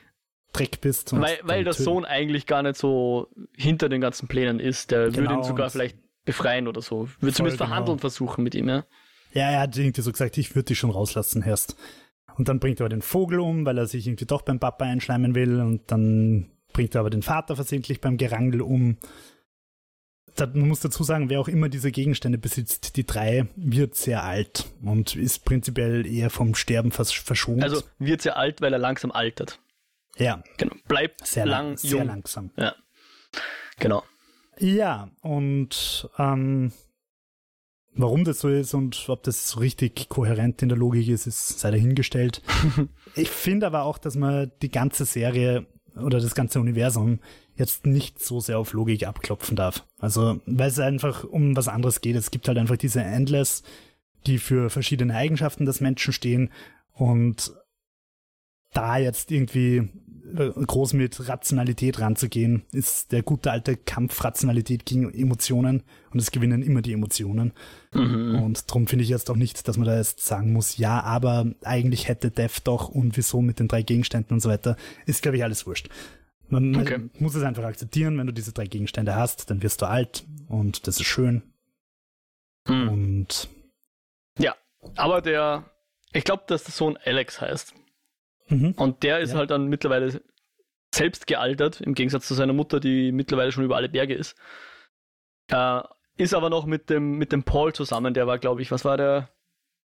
Dreck bist. Und weil weil der töten. Sohn eigentlich gar nicht so hinter den ganzen Plänen ist. Der würde Genau, ihn sogar und- vielleicht befreien oder so. Würde zumindest genau. verhandeln versuchen mit ihm, ja. Ja, er hat irgendwie so gesagt, ich würde dich schon rauslassen erst. Und dann bringt er aber den Vogel um, weil er sich irgendwie doch beim Papa einschleimen will. Und dann bringt er aber den Vater versehentlich beim Gerangel um. Da, man muss dazu sagen, wer auch immer diese Gegenstände besitzt, die drei, wird sehr alt und ist prinzipiell eher vom Sterben vers verschont. Also wird sehr alt, weil er langsam altert. ja, Genau. Bleibt sehr, lang, lang, sehr jung. langsam. Ja. Genau. Ja, und ähm, warum das so ist und ob das so richtig kohärent in der Logik ist, ist sei dahingestellt. ich finde aber auch, dass man die ganze Serie oder das ganze Universum jetzt nicht so sehr auf Logik abklopfen darf. Also, weil es einfach um was anderes geht. Es gibt halt einfach diese Endless, die für verschiedene Eigenschaften des Menschen stehen und da jetzt irgendwie groß mit Rationalität ranzugehen, ist der gute alte Kampf Rationalität gegen Emotionen und es gewinnen immer die Emotionen. Mhm. Und darum finde ich jetzt auch nicht, dass man da jetzt sagen muss, ja, aber eigentlich hätte Dev doch und wieso mit den drei Gegenständen und so weiter, ist, glaube ich, alles wurscht. Man, man Okay. muss es einfach akzeptieren, wenn du diese drei Gegenstände hast, dann wirst du alt und das ist schön. Mhm. Und Aber der, ich glaube, dass der Sohn Alex heißt. Mhm. Und der ist Ja. halt dann mittlerweile selbst gealtert, im Gegensatz zu seiner Mutter, die mittlerweile schon über alle Berge ist. Äh, ist aber noch mit dem, mit dem Paul zusammen, der war, glaube ich, was war der?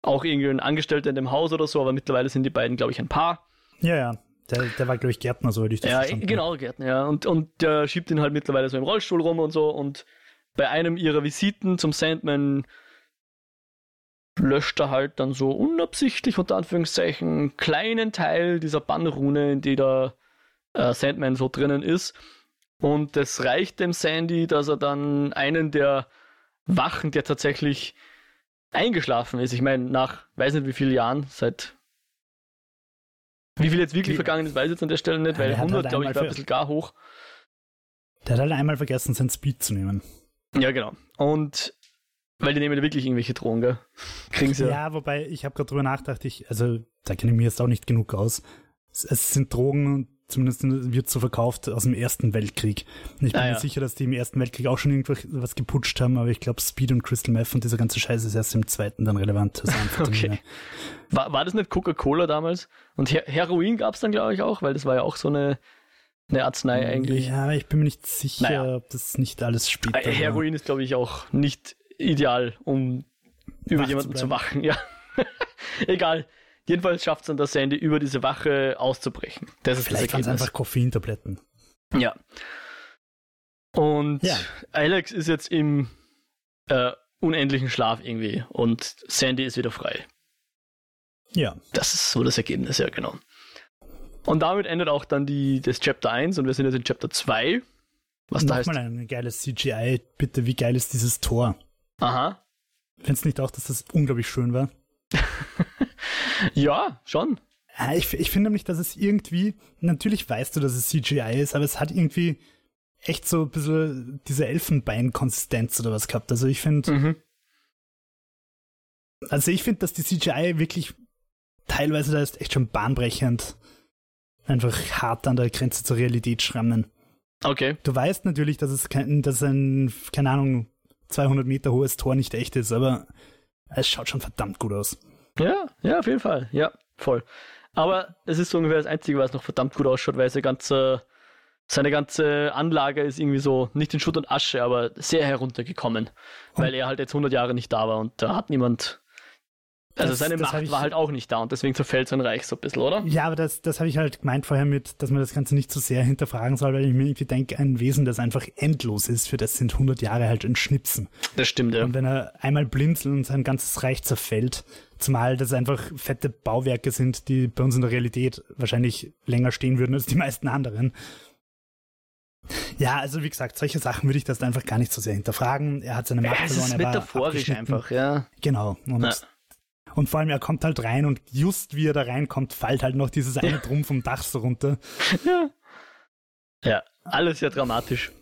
Auch irgendwie ein Angestellter in dem Haus oder so, aber mittlerweile sind die beiden, glaube ich, ein Paar. ja, ja, der, der war, glaube ich, Gärtner, so hätte ich das Ja, verstanden. genau, Gärtner, ja. Und, und der schiebt ihn halt mittlerweile so im Rollstuhl rum und so. Und bei einem ihrer Visiten zum Sandman löscht er halt dann so unabsichtlich, unter Anführungszeichen, einen kleinen Teil dieser Bannrune, in die der äh, Sandman so drinnen ist. Und das reicht dem Sandy, dass er dann einen der Wachen, der tatsächlich eingeschlafen ist, ich meine, nach weiß nicht wie vielen Jahren, seit wie viel jetzt wirklich vergangen ist, weiß ich jetzt an der Stelle nicht, weil der hat 100, halt glaube ich, war ein bisschen gar hoch. Der hat halt einmal vergessen, sein Speed zu nehmen. Ja, genau. Und weil die nehmen ja wirklich irgendwelche Drogen, gell? Kriegen sie Ja, ja. wobei ich habe gerade drüber nachgedacht, ich, also da kenne ich mir jetzt auch nicht genug aus. Es, es sind Drogen, zumindest wird so verkauft aus dem Ersten Weltkrieg. Ich bin Ah, mir ja. sicher, dass die im Ersten Weltkrieg auch schon irgendwas geputscht haben, aber ich glaube Speed und Crystal Meth und dieser ganze Scheiß ist erst im Zweiten dann relevant. Also. Okay. War, war das nicht Coca-Cola damals? Und Her Heroin gab es dann, glaube ich, auch, weil das war ja auch so eine, eine Arznei eigentlich. Ja, ich bin mir nicht sicher, Naja. ob das nicht alles später Äh, war. Heroin ist, glaube ich, auch nicht ideal, um über Wach jemanden zu zu machen. Ja. Egal. jedenfalls schafft es dann der Sandy über diese Wache auszubrechen. Das ist Vielleicht waren es einfach Koffeintabletten. Ja. Und ja. Alex ist jetzt im äh, unendlichen Schlaf irgendwie und Sandy ist wieder frei. Ja. Das ist so das Ergebnis, ja, genau. Und damit endet auch dann die, das Chapter 1 und wir sind jetzt in Chapter 2. Was da heißt. Mal ein geiles CGI, bitte, wie geil ist dieses Tor? Aha. Findest du nicht auch, dass das unglaublich schön war? ja, schon. Ich, ich finde nämlich, dass es irgendwie, natürlich weißt du, dass es CGI ist, aber es hat irgendwie echt so ein bisschen diese Elfenbein-Konsistenz oder was gehabt. Also ich finde, mhm. also ich finde, dass die CGI wirklich teilweise da ist echt schon bahnbrechend einfach hart an der Grenze zur Realität schrammen. Okay. Du weißt natürlich, dass es kein, dass ein, keine Ahnung, 200 Meter hohes Tor nicht echt ist, aber es schaut schon verdammt gut aus. Ja, ja, auf jeden Fall. Ja, voll. Aber es ist so ungefähr das Einzige, was noch verdammt gut ausschaut, weil seine ganze, seine ganze Anlage ist irgendwie so, nicht in Schutt und Asche, aber sehr heruntergekommen, weil er halt jetzt 100 Jahre nicht da war und da hat niemand also das, seine das Macht war halt auch nicht da und deswegen zerfällt sein Reich so ein bisschen, oder? Ja, aber das, das habe ich halt gemeint vorher mit, dass man das Ganze nicht so sehr hinterfragen soll, weil ich mir irgendwie denke, ein Wesen, das einfach endlos ist, für das sind 100 Jahre halt ein Schnipsen. Das stimmt, ja. Und wenn er einmal blinzelt und sein ganzes Reich zerfällt, zumal das einfach fette Bauwerke sind, die bei uns in der Realität wahrscheinlich länger stehen würden als die meisten anderen. Ja, also wie gesagt, solche Sachen würde ich das einfach gar nicht so sehr hinterfragen. Er hat seine Macht ja, verloren. Es ist metaphorisch einfach, ja. Genau. Und ja. Und vor allem, er kommt halt rein und just wie er da reinkommt, fällt halt noch dieses eine Drum vom Dach so runter. Ja. Ja, alles sehr dramatisch.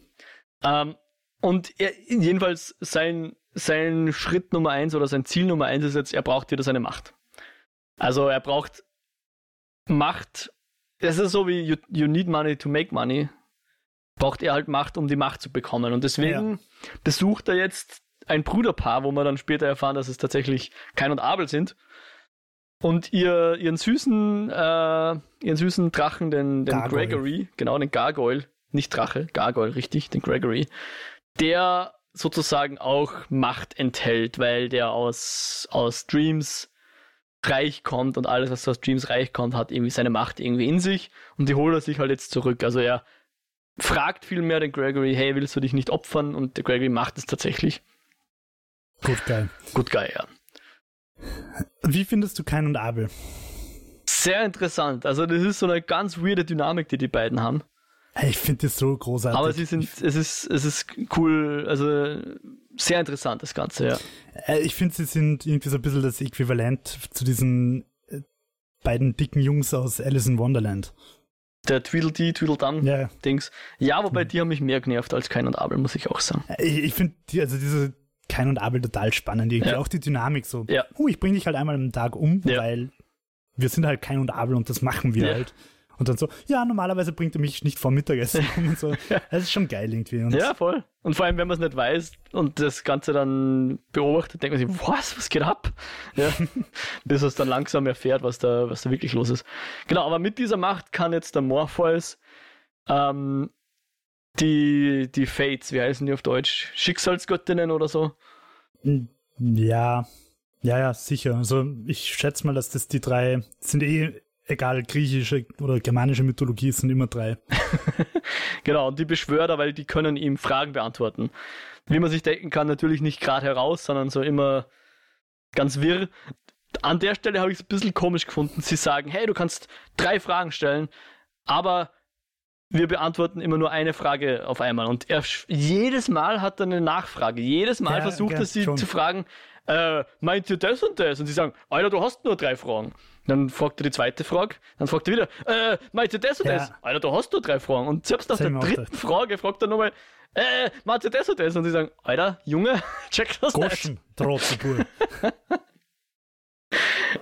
Ähm, und er, jedenfalls sein, sein Schritt Nummer eins oder sein Ziel Nummer eins ist jetzt, er braucht wieder seine Macht. Also er braucht Macht. Es ist so wie you, you need money to make money. Braucht er halt Macht, um die Macht zu bekommen. Und deswegen ja. besucht er jetzt ein Bruderpaar, wo wir dann später erfahren, dass es tatsächlich Kain und Abel sind. Und ihr, ihren süßen, äh, ihren süßen Drachen, den, den Gregory, genau, den Gargoyle, nicht Drache, Gargoyle, richtig, den Gregory, der sozusagen auch Macht enthält, weil der aus, aus Dreams Reich kommt und alles, was aus Dreams Reich kommt, hat irgendwie seine Macht irgendwie in sich und die holt er sich halt jetzt zurück. Also er fragt vielmehr den Gregory, hey, willst du dich nicht opfern? Und der Gregory macht es tatsächlich. Gut geil. Gut geil, ja. Wie findest du Kain und Abel? Sehr interessant. Also das ist so eine ganz weirde Dynamik, die die beiden haben. Ich finde das so großartig. Aber sie sind, es ist, es ist cool, also sehr interessant das Ganze, ja. Äh, ich finde, sie sind irgendwie so ein bisschen das Äquivalent zu diesen äh, beiden dicken Jungs aus Alice in Wonderland. Der Tweedledee, Tweedledum ja. Dings. Ja, wobei die haben mich mehr genervt als Kain und Abel, muss ich auch sagen. Äh, ich, ich finde, die, also diese Kain und Abel total spannend. Irgendwie ja. auch die Dynamik so. Ja. Oh, ich bringe dich halt einmal am Tag um, ja. weil wir sind halt Kain und Abel und das machen wir halt. Und dann so, ja, normalerweise bringt er mich nicht vor Mittagessen um und so. Das ist schon geil irgendwie. Und ja, voll. Und vor allem, wenn man es nicht weiß und das Ganze dann beobachtet, denkt man sich, was, was geht ab? Ja. Bis es dann langsam erfährt, was da, was da wirklich los ist. Genau, aber mit dieser Macht kann jetzt der Morpheus ähm, die, die Fates, wie heißen die auf Deutsch? Schicksalsgöttinnen oder so? Hm, ja, ja, ja, sicher. Also ich schätze mal, dass das die drei sind eh, egal, griechische oder germanische Mythologie sind immer drei. genau, und die Beschwörer, weil die können ihm Fragen beantworten. Wie man sich denken kann, natürlich nicht gerade heraus, sondern so immer ganz wirr. An der Stelle habe ich es ein bisschen komisch gefunden. Sie sagen, hey, du kannst drei Fragen stellen, aber wir beantworten immer nur eine Frage auf einmal. Und er jedes Mal hat er eine Nachfrage. Jedes Mal ja, versucht ja, er sie schon. zu fragen, äh, meint ihr das und das? Und sie sagen, Alter, du hast nur drei Fragen. Dann fragt er die zweite Frage, dann fragt er wieder, äh, meint ihr das und ja. das? Alter, du hast nur drei Fragen. Und selbst nach der dritten Frage fragt er nochmal, äh, meint ihr das und das? Und sie sagen, Alter, Junge, check das Goschen, nicht.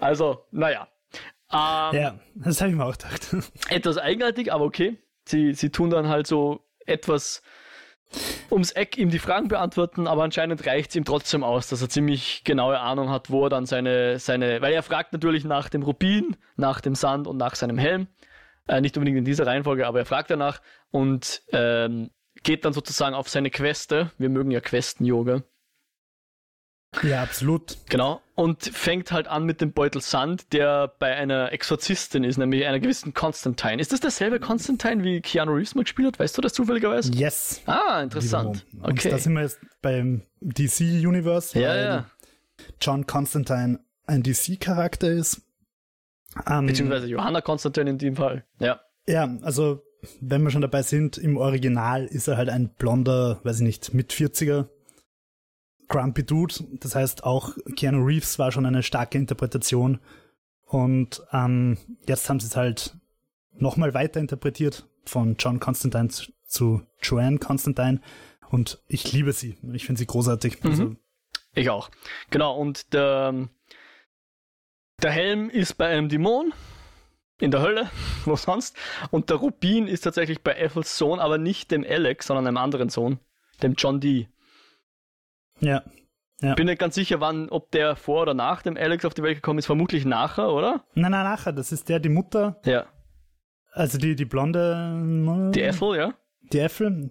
also, naja. Ähm, ja, das habe ich mir auch gedacht. Etwas eigenartig, aber okay. Sie, sie tun dann halt so etwas ums Eck ihm die Fragen beantworten, aber anscheinend reicht es ihm trotzdem aus, dass er ziemlich genaue Ahnung hat, wo er dann seine, seine, weil er fragt natürlich nach dem Rubin, nach dem Sand und nach seinem Helm. Äh, nicht unbedingt in dieser Reihenfolge, aber er fragt danach und ähm, geht dann sozusagen auf seine Queste. Wir mögen ja Questen-Yoga. Ja, absolut. Genau. Und fängt halt an mit dem Beutel Sand, der bei einer Exorzistin ist, nämlich einer gewissen Constantine. Ist das derselbe Constantine, wie Keanu Reeves mal gespielt hat? Weißt du das zufälligerweise? Yes. Ah, interessant. Und Okay. da sind wir jetzt beim DC-Universe, Ja, weil ja. John Constantine ein DC-Charakter ist. Ähm, Beziehungsweise Johanna Constantine in dem Fall. Ja. Ja, also wenn wir schon dabei sind, im Original ist er halt ein blonder, weiß ich nicht, mit 40er Grumpy Dude. Das heißt, auch Keanu Reeves war schon eine starke Interpretation. Und ähm, jetzt haben sie es halt nochmal weiter interpretiert von John Constantine zu, zu Joanne Constantine. Und ich liebe sie. Ich finde sie großartig. Mhm. Also, Ich auch. Genau, und der, der Helm ist bei einem Dämon in der Hölle, wo sonst. Und der Rubin ist tatsächlich bei Ethels Sohn, aber nicht dem Alex, sondern einem anderen Sohn, dem John Dee. Ja. Ja. Bin nicht ganz sicher, wann, ob der vor oder nach dem Alex auf die Welt gekommen ist. Vermutlich nachher, oder? Nein, nein, nachher. Das ist der, die Mutter, Ja. also die, die blonde. Die Ethel, ja? Die Äffel.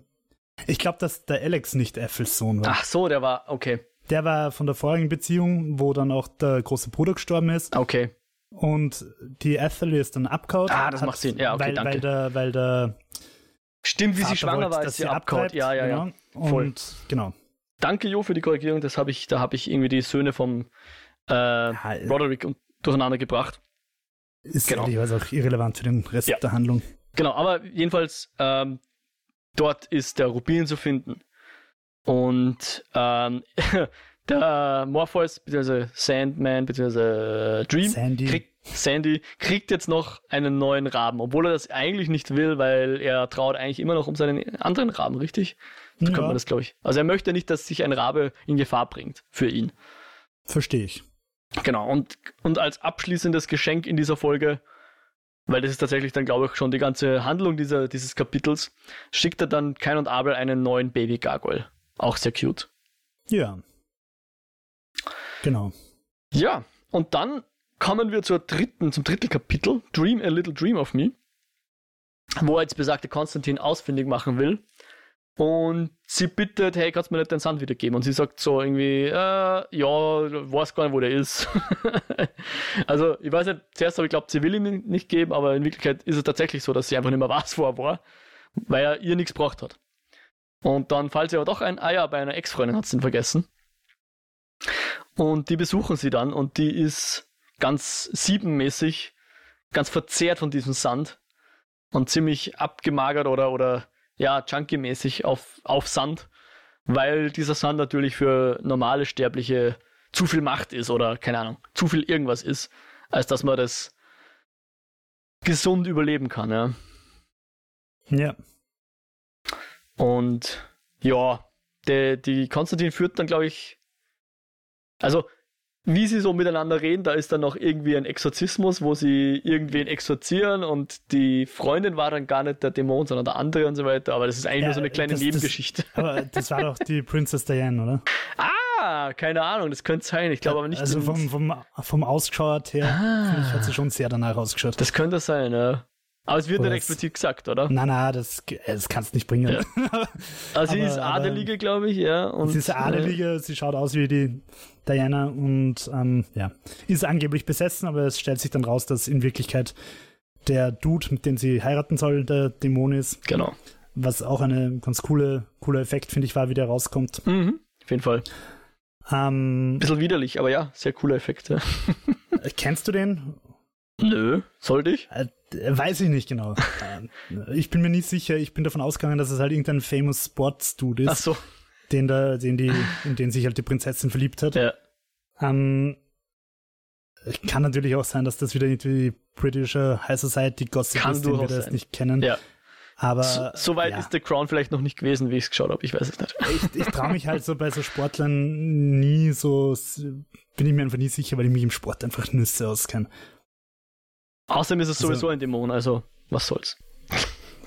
Ich glaube, dass der Alex nicht Äffels Sohn war. Ach so, der war, okay. Der war von der vorigen Beziehung, wo dann auch der große Bruder gestorben ist. Okay. Und die Ethel ist dann abgehauen. Ah, das macht Sinn. Ja, okay, weil, danke. Weil der, weil der Stimmt, wie Vater sie schwanger wollte, war, dass ist sie abgehauen. Ja, ja, ja. genau. Voll. Und genau. Danke, Jo, für die Korrigierung. Das habe ich, da habe ich irgendwie die Söhne vom äh, Ja, Roderick und- durcheinander gebracht. ist Genau. ehrlicherweise auch irrelevant für den Rest Ja. der Handlung. Genau, aber jedenfalls, ähm, dort ist der Rubin zu finden. Und ähm, der Morpheus, beziehungsweise Sandman, beziehungsweise Dream, Sandy. Kriegt, Sandy, kriegt jetzt noch einen neuen Raben, obwohl er das eigentlich nicht will, weil er traut eigentlich immer noch um seinen anderen Raben, richtig? So Ja. könnte man das, glaube ich. Also er möchte nicht, dass sich ein Rabe in Gefahr bringt für ihn. Verstehe ich. Genau, und, und als abschließendes Geschenk in dieser Folge, weil das ist tatsächlich dann, glaube ich, schon die ganze Handlung dieser, dieses Kapitels, schickt er dann Kain und Abel einen neuen Baby Gargoyle. Auch sehr cute. Ja. Genau. Ja, und dann kommen wir zur dritten, zum dritten Kapitel, Dream a Little Dream of Me, wo er jetzt besagte Konstantin ausfindig machen will. Und sie bittet, hey, kannst du mir nicht den Sand wiedergeben? Und sie sagt so irgendwie, äh, ja, weiß gar nicht, wo der ist. also, ich weiß nicht, zuerst habe ich geglaubt, sie will ihn nicht geben, aber in Wirklichkeit ist es tatsächlich so, dass sie einfach nicht mehr weiß, wo er war, weil er ihr nichts gebracht hat. Und dann fällt sie aber doch ein, ja, bei einer Ex-Freundin hat sie ihn vergessen. Und die besuchen sie dann und die ist ganz siebenmäßig, ganz verzehrt von diesem Sand und ziemlich abgemagert oder, oder ja, junkie-mäßig auf, auf Sand, weil dieser Sand natürlich für normale Sterbliche zu viel Macht ist oder keine Ahnung, zu viel irgendwas ist, als dass man das gesund überleben kann, ja. Ja. Und ja, der, die Konstantin führt dann, glaube ich, also wie sie so miteinander reden, da ist dann noch irgendwie ein Exorzismus, wo sie irgendwen exorzieren und die Freundin war dann gar nicht der Dämon, sondern der andere und so weiter. Aber das ist eigentlich Ja, nur so eine kleine das- das- Nebengeschichte. Aber das war doch die Princess Diane, oder? ah, keine Ahnung, das könnte sein. Ich glaube aber nicht. Also vom, vom, vom Ausgeschaut her, Ah. hat sie schon sehr danach ausgeschaut. das könnte sein, ja. Aber es wird Oder nicht explizit gesagt, oder? Nein, nein, das, das kannst du nicht bringen. Ja. Also sie aber- ist aber- Adelige, glaube ich, ja. Und, sie ist äh, Adelige, sie schaut aus wie die Diana und ähm, ja, ist angeblich besessen, aber es stellt sich dann raus, dass in Wirklichkeit der Dude, mit dem sie heiraten soll, der Dämon ist, Genau. was auch eine ganz coole, cooler Effekt, finde ich, war, wie der rauskommt. Mhm. Auf jeden Fall. Ähm, Bisschen widerlich, aber ja, sehr cooler Effekt. Ja. kennst du den? Nö, sollte ich? Äh, weiß ich nicht genau. Ähm, ich bin mir nicht sicher, ich bin davon ausgegangen, dass es halt irgendein famous Sports Dude ist, Ach so, den da, den die, in den sich halt die Prinzessin verliebt hat. ja. Ähm, kann natürlich auch sein, dass das wieder irgendwie britischer High Society Gossip Kann ist, den wir das sein. nicht kennen. Ja. Aber So, so weit ja, ist The Crown vielleicht noch nicht gewesen, wie ich es geschaut habe. Ich weiß es nicht. ich, ich traue mich halt so bei so Sportlern nie so, bin ich mir einfach nie sicher, weil ich mich im Sport einfach Nüsse auskenne. Außerdem ist es Also- sowieso ein Dämon, also was soll's.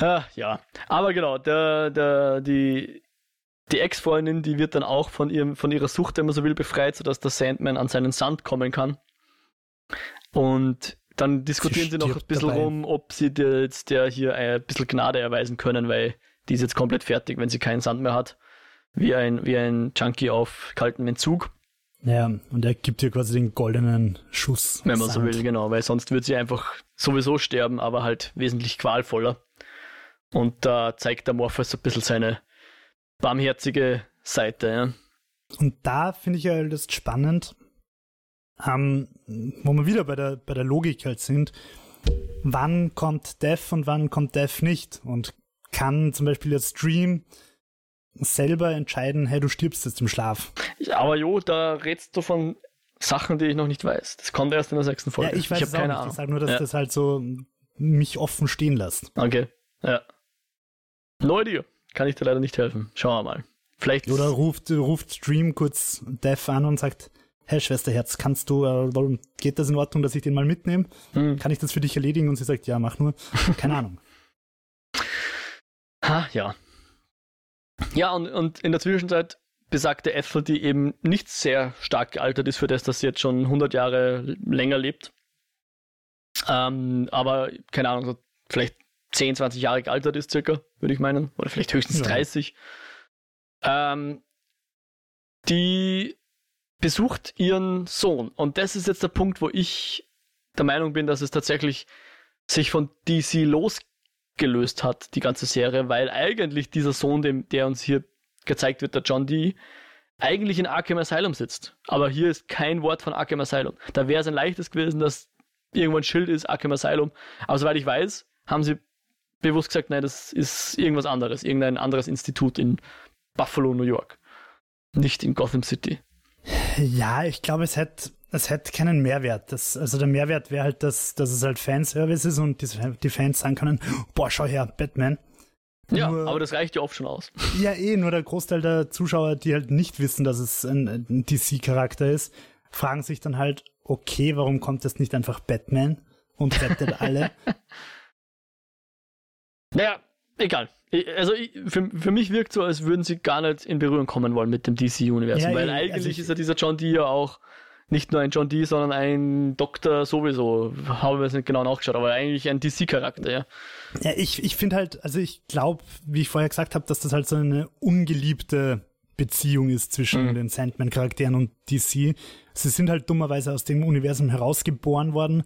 ah, ja, aber genau, der, der, die, die Ex-Freundin, die wird dann auch von, ihrem, von ihrer Sucht, wenn man so will, befreit, sodass der Sandman an seinen Sand kommen kann. Und dann diskutieren sie, noch ein bisschen dabei. rum, ob sie der, jetzt der hier ein bisschen Gnade erweisen können, weil die ist jetzt komplett fertig, wenn sie keinen Sand mehr hat. wie ein, wie ein Junkie auf kaltem Entzug. Ja, und er gibt ihr quasi den goldenen Schuss. Wenn man so Sand. will, genau, weil sonst wird sie einfach sowieso sterben, aber halt wesentlich qualvoller. Und da zeigt der Morpheus ein bisschen seine barmherzige Seite. Ja. Und da finde ich ja halt das spannend, ähm, wo wir wieder bei der, bei der Logik halt sind, wann kommt Death und wann kommt Death nicht? Und kann zum Beispiel jetzt Dream selber entscheiden, hey, du stirbst jetzt im Schlaf. Aber jo, da redst du von Sachen, die ich noch nicht weiß. Das kommt erst in der sechsten Folge. Ja, ich weiß hab es auch nicht. Ich sage nur, dass Ja. das halt so mich offen stehen lässt. Okay, ja. Idea. Kann ich dir leider nicht helfen. Schauen wir mal. Vielleicht. Oder ruft, ruft Dream kurz Death an und sagt, hey Schwesterherz, kannst du, äh, warum geht das in Ordnung, dass ich den mal mitnehme? Hm. Kann ich das für dich erledigen? Und sie sagt, ja, mach nur. Keine Ahnung. Ha, ja. Ja, und, und in der Zwischenzeit besagte Ethel, die eben nicht sehr stark gealtert ist für das, dass sie jetzt schon 100 Jahre länger lebt. Ähm, aber, keine Ahnung, so vielleicht 10, 20 Jahre gealtert ist circa, würde ich meinen. Oder vielleicht höchstens Ja. 30. Ähm, die besucht ihren Sohn. Und das ist jetzt der Punkt, wo ich der Meinung bin, dass es tatsächlich sich von DC losgelöst hat, die ganze Serie, weil eigentlich dieser Sohn, dem, der uns hier gezeigt wird, der John Dee, eigentlich in Arkham Asylum sitzt. Aber hier ist kein Wort von Arkham Asylum. Da wäre es ein leichtes gewesen, dass irgendwo ein Schild ist, Arkham Asylum. Aber soweit ich weiß, haben sie bewusst gesagt, nein, das ist irgendwas anderes, irgendein anderes Institut in Buffalo, New York. Nicht in Gotham City. Ja, ich glaube, es hätte es hätte keinen Mehrwert. Das, also der Mehrwert wäre halt, dass, dass es halt Fanservice ist und die, die Fans sagen können, boah, schau her, Batman. Ja, Nur- aber das reicht ja oft schon aus. Ja, eh, nur der Großteil der Zuschauer, die halt nicht wissen, dass es ein, ein DC-Charakter ist, fragen sich dann halt, okay, warum kommt jetzt nicht einfach Batman und rettet alle? Naja, egal. Ich- Also ich, für, für mich wirkt so, als würden sie gar nicht in Berührung kommen wollen mit dem DC-Universum, Ja, weil eh, eigentlich also ich- ist ja dieser John Dee ja auch nicht nur ein John Dee, sondern ein Doktor sowieso. Haben wir es nicht genau nachgeschaut, aber eigentlich ein DC-Charakter, ja. Ja, ich, ich finde halt, also ich glaube, wie ich vorher gesagt habe, dass das halt so eine ungeliebte Beziehung ist zwischen Mhm. den Sandman-Charakteren und DC. Sie sind halt dummerweise aus dem Universum herausgeboren worden,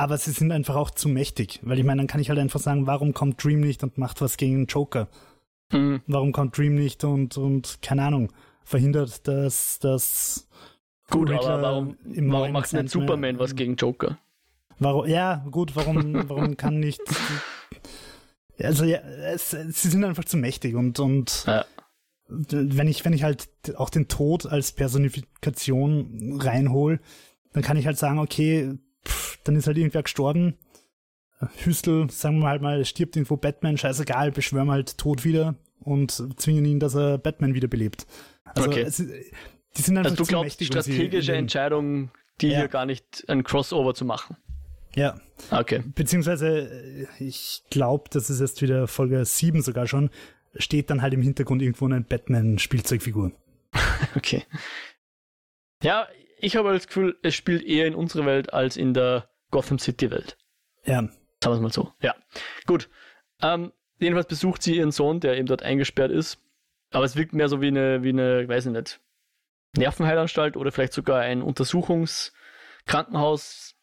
aber sie sind einfach auch zu mächtig. Weil ich meine, dann kann ich halt einfach sagen, warum kommt Dream nicht und macht was gegen den Joker? Mhm. Warum kommt Dream nicht und, und keine Ahnung, verhindert, dass das Gut, Riddler aber warum, im warum macht nicht Superman was gegen Joker? Warum, ja, gut, warum, warum kann nicht. Also, ja, es, sie sind einfach zu mächtig und, und Ja. wenn ich, wenn ich halt auch den Tod als Personifikation reinhol, dann kann ich halt sagen, okay, dann ist halt irgendwer gestorben. Hüstel, sagen wir halt mal, stirbt irgendwo Batman, scheißegal, beschwören halt Tod wieder und zwingen ihn, dass er Batman wiederbelebt. Also, Okay. es, die sind einfach Also du glaubst, mächtig. strategische leben- Entscheidung, die Ja. hier gar nicht ein Crossover zu machen. Ja, Okay. Beziehungsweise, ich glaube, das ist jetzt wieder Folge 7 sogar schon, steht dann halt im Hintergrund irgendwo eine Batman-Spielzeugfigur. Okay. Ja, ich habe das Gefühl, es spielt eher in unserer Welt als in der Gotham City Welt. Ja, Sagen wir es mal so. Ja. Gut. Ähm, jedenfalls besucht sie ihren Sohn, der eben dort eingesperrt ist. Aber es wirkt mehr so wie eine, wie eine, weiß ich nicht, Nervenheilanstalt oder vielleicht sogar ein Untersuchungskrankenhaus.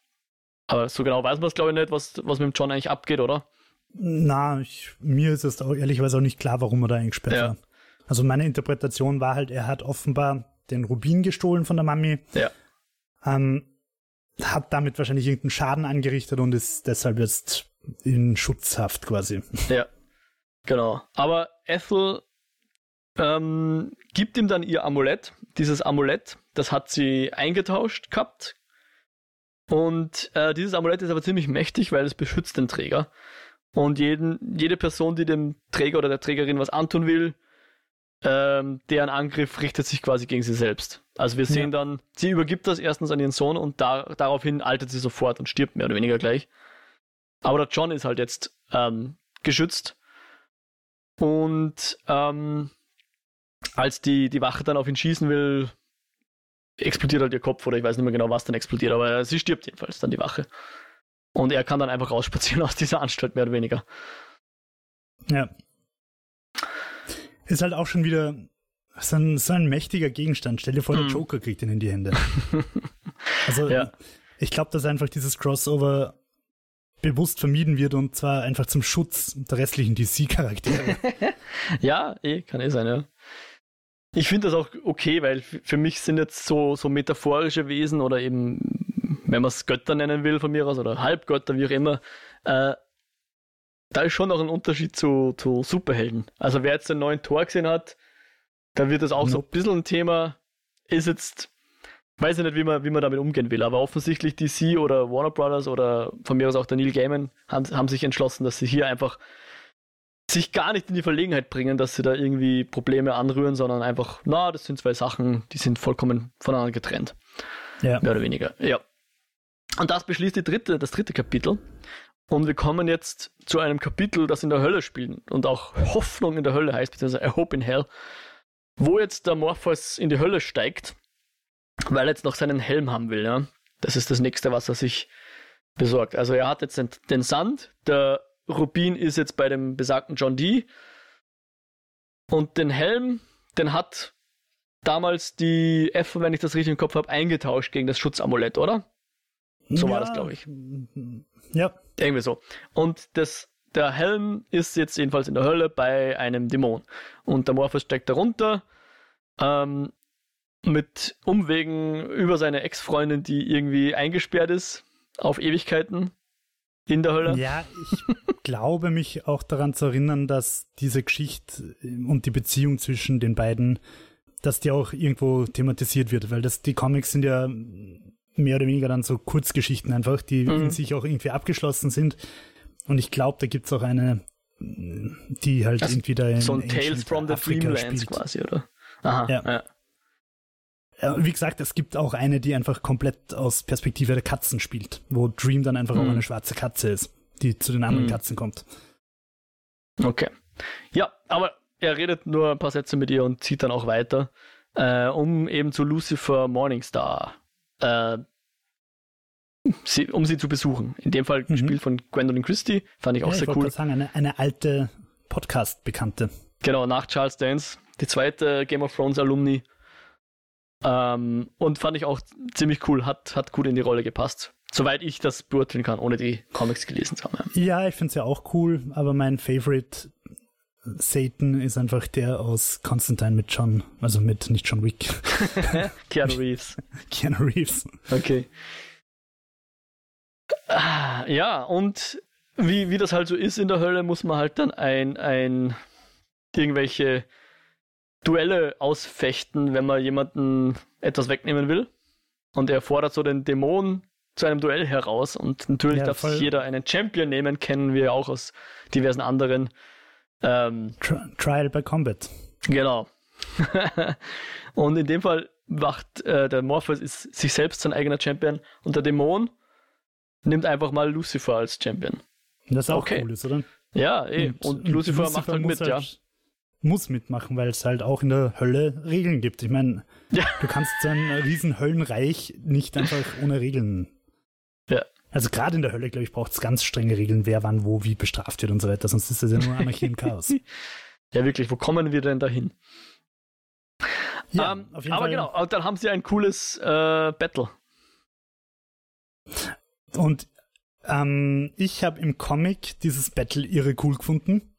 Aber so genau weiß man es, glaube ich, nicht, was, was mit dem John eigentlich abgeht, oder? na, ich, mir ist es auch ehrlicherweise auch nicht klar, warum er da eingesperrt Ja. war. Also meine Interpretation war halt, er hat offenbar den Rubin gestohlen von der Mami, Ja. ähm, hat damit wahrscheinlich irgendeinen Schaden angerichtet und ist deshalb jetzt in Schutzhaft quasi. Ja. Genau. Aber Ethel ähm, gibt ihm dann ihr Amulett. Dieses Amulett, das hat sie eingetauscht gehabt. Und äh, dieses Amulett ist aber ziemlich mächtig, weil es beschützt den Träger. Und jeden, jede Person, die dem Träger oder der Trägerin was antun will, ähm, deren Angriff richtet sich quasi gegen sie selbst. Also wir sehen dann, sie übergibt das erstens an ihren Sohn und da, daraufhin altert sie sofort und stirbt mehr oder weniger gleich. Aber der John ist halt jetzt ähm, geschützt. Und ähm, als die, die Wache dann auf ihn schießen will, explodiert halt ihr Kopf oder ich weiß nicht mehr genau, was dann explodiert, aber sie stirbt jedenfalls dann die Wache. Und er kann dann einfach rausspazieren aus dieser Anstalt, mehr oder weniger. Ja. Ist halt auch schon wieder So ein, so ein mächtiger Gegenstand. Stell dir vor, der Mhm. Joker kriegt ihn in die Hände. Also Ja. ich glaube, dass einfach dieses Crossover bewusst vermieden wird und zwar einfach zum Schutz der restlichen DC-Charaktere. Ja, eh, kann eh sein, ja. Ich finde das auch okay, weil für mich sind jetzt so, so metaphorische Wesen oder eben, wenn man es Götter nennen will von mir aus oder Halbgötter, wie auch immer, äh, da ist schon noch ein Unterschied zu, zu Superhelden. Also wer jetzt den neuen Tor gesehen hat, da wird das auch so ein bisschen ein Thema, ist jetzt, weiß ich nicht, wie man, wie man damit umgehen will, aber offensichtlich DC oder Warner Brothers oder von mir aus auch der Neil Gaiman haben, haben sich entschlossen, dass sie hier einfach sich gar nicht in die Verlegenheit bringen, dass sie da irgendwie Probleme anrühren, sondern einfach, na, das sind zwei Sachen, die sind vollkommen voneinander getrennt. ja. Mehr oder weniger, ja. Und das beschließt die dritte, das dritte Kapitel. Und wir kommen jetzt zu einem Kapitel, das in der Hölle spielt und auch Hoffnung in der Hölle heißt, beziehungsweise A Hope in Hell, wo jetzt der Morpheus in die Hölle steigt, weil er jetzt noch seinen Helm haben will. Ja? Das ist das nächste, was er sich besorgt. Also er hat jetzt den, den Sand, der Rubin ist jetzt bei dem besagten John Dee und den Helm, den hat damals die F, wenn ich das richtig im Kopf habe, eingetauscht gegen das Schutzamulett, oder? So war das, glaub ich. Ja, Irgendwie so. Und das, der Helm ist jetzt jedenfalls in der Hölle bei einem Dämon. Und der Morpheus steigt darunter ähm, mit Umwegen über seine Ex-Freundin, die irgendwie eingesperrt ist auf Ewigkeiten in der Hölle. Ja, ich glaube mich auch daran zu erinnern, dass diese Geschichte und die Beziehung zwischen den beiden, dass die auch irgendwo thematisiert wird, weil das, die Comics sind ja mehr oder weniger dann so Kurzgeschichten einfach, die Mhm. in sich auch irgendwie abgeschlossen sind. Und ich glaube, da gibt's auch eine, die halt Also irgendwie da in so ein Ancient Tales from the Africa Dreamlands spielt. quasi, oder? Aha, Ja. ja. Wie gesagt, es gibt auch eine, die einfach komplett aus Perspektive der Katzen spielt, wo Dream dann einfach auch Mhm. eine schwarze Katze ist, die zu den anderen Mhm. Katzen kommt. Okay. Ja, aber er redet nur ein paar Sätze mit ihr und zieht dann auch weiter, äh, um eben zu Lucifer Morningstar, äh, sie, um sie zu besuchen. In dem Fall Mhm. gespielt von Gwendolyn Christie, fand ich auch ja, ich sehr wollte cool. sagen, eine, eine alte Podcast-Bekannte. Genau, nach Charles Dance, die zweite Game of Thrones Alumni. Ähm, und fand ich auch ziemlich cool, hat, hat gut in die Rolle gepasst. Soweit ich das beurteilen kann, ohne die Comics gelesen zu haben. Ja, ich finde es ja auch cool, aber mein Favorite Satan ist einfach der aus Constantine mit John, also mit nicht John Wick. Keanu Reeves. Keanu Reeves. Okay. Ah, Ja, und wie, wie das halt so ist in der Hölle, muss man halt dann ein, ein irgendwelche Duelle ausfechten, wenn man jemanden etwas wegnehmen will. Und er fordert so den Dämon zu einem Duell heraus. Und natürlich Ja, darf voll. sich jeder einen Champion nehmen, kennen wir auch aus diversen anderen. Ähm, Tri Trial by Combat. Genau. und in dem Fall macht äh, der Morpheus ist sich selbst sein eigener Champion und der Dämon nimmt einfach mal Lucifer als Champion. Das auch Okay. cool ist, oder? Ja, eh. Und, Lucifer, macht halt mit, ja. Muss mitmachen, weil es halt auch in der Hölle Regeln gibt. Ich meine, Ja. du kannst so ein riesen Höllenreich nicht einfach ohne Regeln. Ja. Also gerade in der Hölle, glaube ich, braucht es ganz strenge Regeln, wer wann wo wie bestraft wird und so weiter, sonst ist es ja nur Anarchie und Chaos. Ja, wirklich, wo kommen wir denn dahin? Ja, ähm, auf jeden aber Fall. genau, dann haben sie ein cooles äh, Battle. Und ähm, ich habe im Comic dieses Battle irre cool gefunden.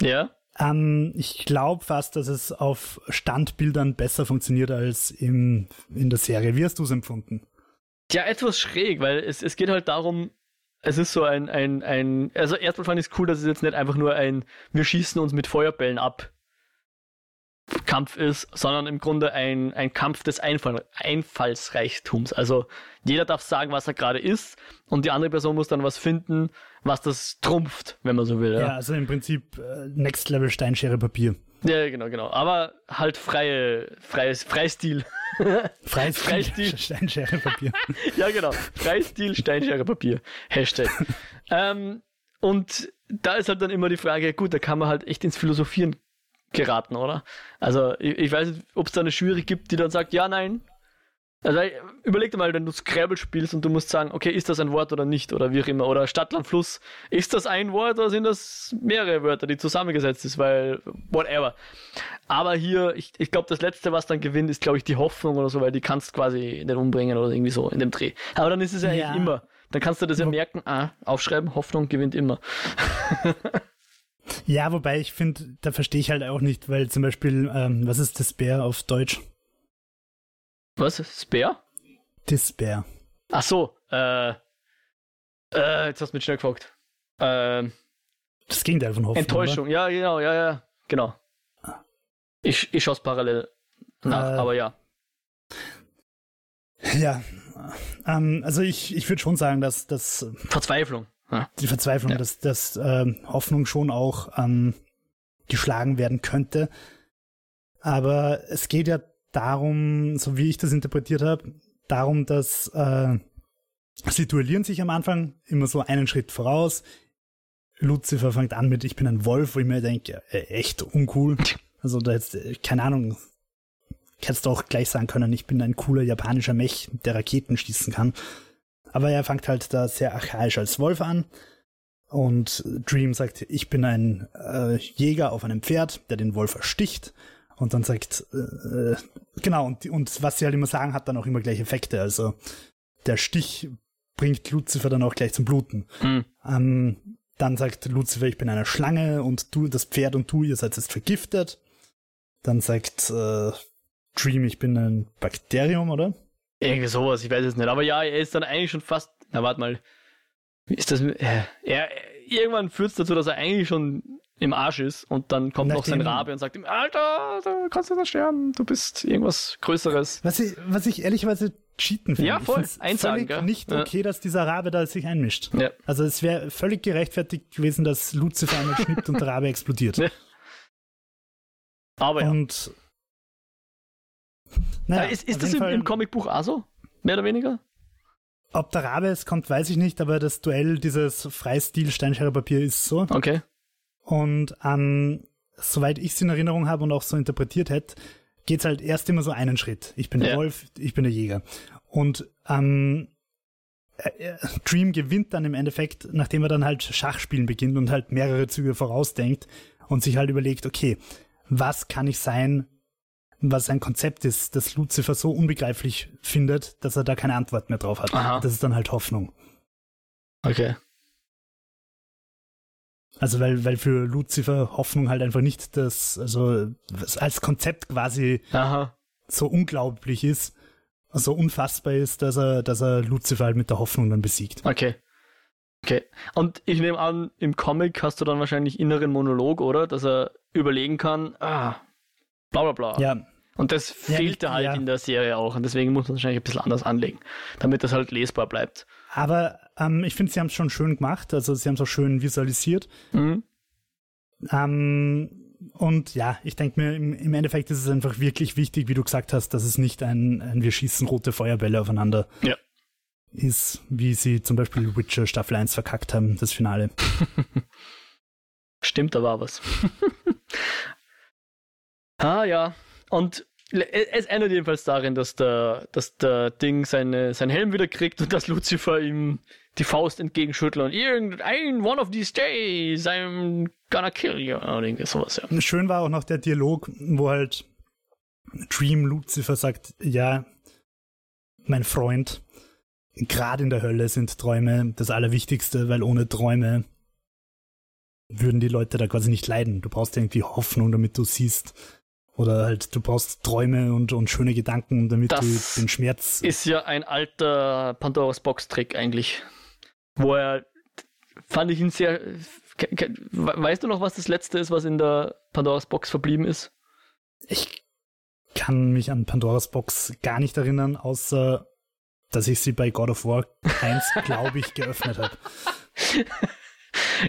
Ja. Ähm, ich glaube fast, dass es auf Standbildern besser funktioniert als im, in der Serie. Wie hast du es empfunden? Ja, etwas schräg, weil es, es geht halt darum, es ist so ein, ein, ein, also erstmal fand ich es cool, dass es jetzt nicht einfach nur ein, wir schießen uns mit Feuerbällen ab Kampf ist, sondern im Grunde ein, ein Kampf des Einfall, Einfallsreichtums. Also jeder darf sagen, was er gerade ist und die andere Person muss dann was finden, was das trumpft, wenn man so will. Ja, Ja, also im Prinzip äh, Next Level Steinschere Papier. Ja genau, genau. Aber halt freie, freies, Freistil. Freies Freistil. Steinschere Papier. ja, genau. Freistil, Steinschere, Papier. Hashtag. ähm, und da ist halt dann immer die Frage, gut, da kann man halt echt ins Philosophieren geraten, oder? Also, ich, ich weiß nicht, ob es da eine Jury gibt, die dann sagt, ja, nein, Also überleg dir mal, wenn du Scrabble spielst und du musst sagen, okay, ist das ein Wort oder nicht oder wie auch immer. Oder Stadtland Fluss, ist das ein Wort oder sind das mehrere Wörter, die zusammengesetzt ist, weil whatever. Aber hier, ich, ich glaube, das Letzte, was dann gewinnt, ist, glaube ich, die Hoffnung oder so, weil die kannst quasi nicht umbringen oder irgendwie so in dem Dreh. Aber dann ist es ja, ja. eigentlich immer. Dann kannst du das ja merken, ah, aufschreiben, Hoffnung gewinnt immer. ja, wobei ich finde, da verstehe ich halt auch nicht, weil zum Beispiel, ähm, was ist das Bär auf Deutsch? Was? Spare? Despair. Ach so, äh, äh, jetzt hast du mich schnell gefragt. Ähm, das Gegenteil von Hoffnung. Enttäuschung, oder? ja, genau, ja, ja, genau. Ich, ich schaue es parallel nach, äh, aber ja. Ja, ähm, also ich, ich würde schon sagen, dass das Verzweiflung. Die Verzweiflung, ja. dass, dass ähm, Hoffnung schon auch ähm, geschlagen werden könnte. Aber es geht ja darum, so wie ich das interpretiert habe, darum, dass äh, sie duellieren sich am Anfang immer so einen Schritt voraus. Lucifer fängt an mit Ich bin ein Wolf, wo ich mir denke, äh, echt uncool. Also da jetzt, äh, keine Ahnung, hättest du auch gleich sagen können, ich bin ein cooler japanischer Mech, der Raketen schießen kann. Aber er fängt halt da sehr archaisch als Wolf an. Und Dream sagt, ich bin ein äh, Jäger auf einem Pferd, der den Wolf ersticht. Und dann sagt, äh, genau, und, und was sie halt immer sagen, hat dann auch immer gleich Effekte. Also der Stich bringt Lucifer dann auch gleich zum Bluten. Mhm. Ähm, dann sagt Lucifer, ich bin eine Schlange und du, das Pferd und du, ihr seid jetzt vergiftet. Dann sagt äh, Dream, ich bin ein Bakterium, oder? Irgendwie sowas, ich weiß es nicht. Aber ja, er ist dann eigentlich schon fast. Na, warte mal. Ist das. Äh, er, irgendwann führt es dazu, dass er eigentlich schon im Arsch ist und dann kommt Nachdem, noch sein Rabe und sagt ihm, Alter, du kannst jetzt sterben, du bist irgendwas Größeres. Was ich, was ich ehrlicherweise cheaten finde. Ja, voll. Einsagen, völlig nicht okay, ja. dass dieser Rabe da sich einmischt. Ja. Also es wäre völlig gerechtfertigt gewesen, dass Lucifer einmal schnippt und der Rabe explodiert. Ja. Aber ja. Und naja, ist, ist das im, im Comicbuch auch so? Mehr oder weniger? Ob der Rabe es kommt, weiß ich nicht, aber das Duell, dieses Freistil Steinschere Papier ist so. Okay. Und ähm, soweit ich es in Erinnerung habe und auch so interpretiert hätte, geht es halt erst immer so einen Schritt. Ich bin der ja. Wolf, ich bin der Jäger. Und ähm, äh, äh, Dream gewinnt dann im Endeffekt, nachdem er dann halt Schachspielen beginnt und halt mehrere Züge vorausdenkt und sich halt überlegt, okay, was kann ich sein, was ein Konzept ist, das Lucifer so unbegreiflich findet, dass er da keine Antwort mehr drauf hat. Aha. Das ist dann halt Hoffnung. Okay. Also weil, weil für Lucifer Hoffnung halt einfach nicht das, also als Konzept quasi Aha. so unglaublich ist, so unfassbar ist, dass er, dass er Lucifer halt mit der Hoffnung dann besiegt. Okay. Okay. Und ich nehme an, im Comic hast du dann wahrscheinlich inneren Monolog, oder? Dass er überlegen kann, ah, bla bla bla. Ja. Und das ja, fehlte halt ja. in der Serie auch. Und deswegen muss man es wahrscheinlich ein bisschen anders anlegen, damit das halt lesbar bleibt. Aber ähm, ich finde, sie haben es schon schön gemacht. Also sie haben es auch schön visualisiert. Mhm. Ähm, und ja, ich denke mir, im, Endeffekt ist es einfach wirklich wichtig, wie du gesagt hast, dass es nicht ein, ein wir schießen rote Feuerbälle aufeinander ja. ist, wie sie zum Beispiel Witcher Staffel 1 verkackt haben, das Finale. Stimmt, da war was. ah ja, und es endet jedenfalls darin, dass der, dass der Ding seine, sein Helm wieder kriegt und dass Lucifer ihm die Faust entgegenschüttelt und irgendein one of these days I'm gonna kill you oder irgendwie sowas, ja. Schön war auch noch der Dialog, wo halt Dream Lucifer sagt, ja, mein Freund, gerade in der Hölle sind Träume das Allerwichtigste, weil ohne Träume würden die Leute da quasi nicht leiden. Du brauchst irgendwie Hoffnung, damit du siehst, oder halt, du brauchst Träume und, und schöne Gedanken, damit das du den Schmerz. Ist ja ein alter Pandoras Box-Trick eigentlich. Wo er, fand ich ihn sehr. Weißt du noch, was das letzte ist, was in der Pandoras Box verblieben ist? Ich kann mich an Pandoras Box gar nicht erinnern, außer dass ich sie bei God of War 1, glaube ich, geöffnet habe.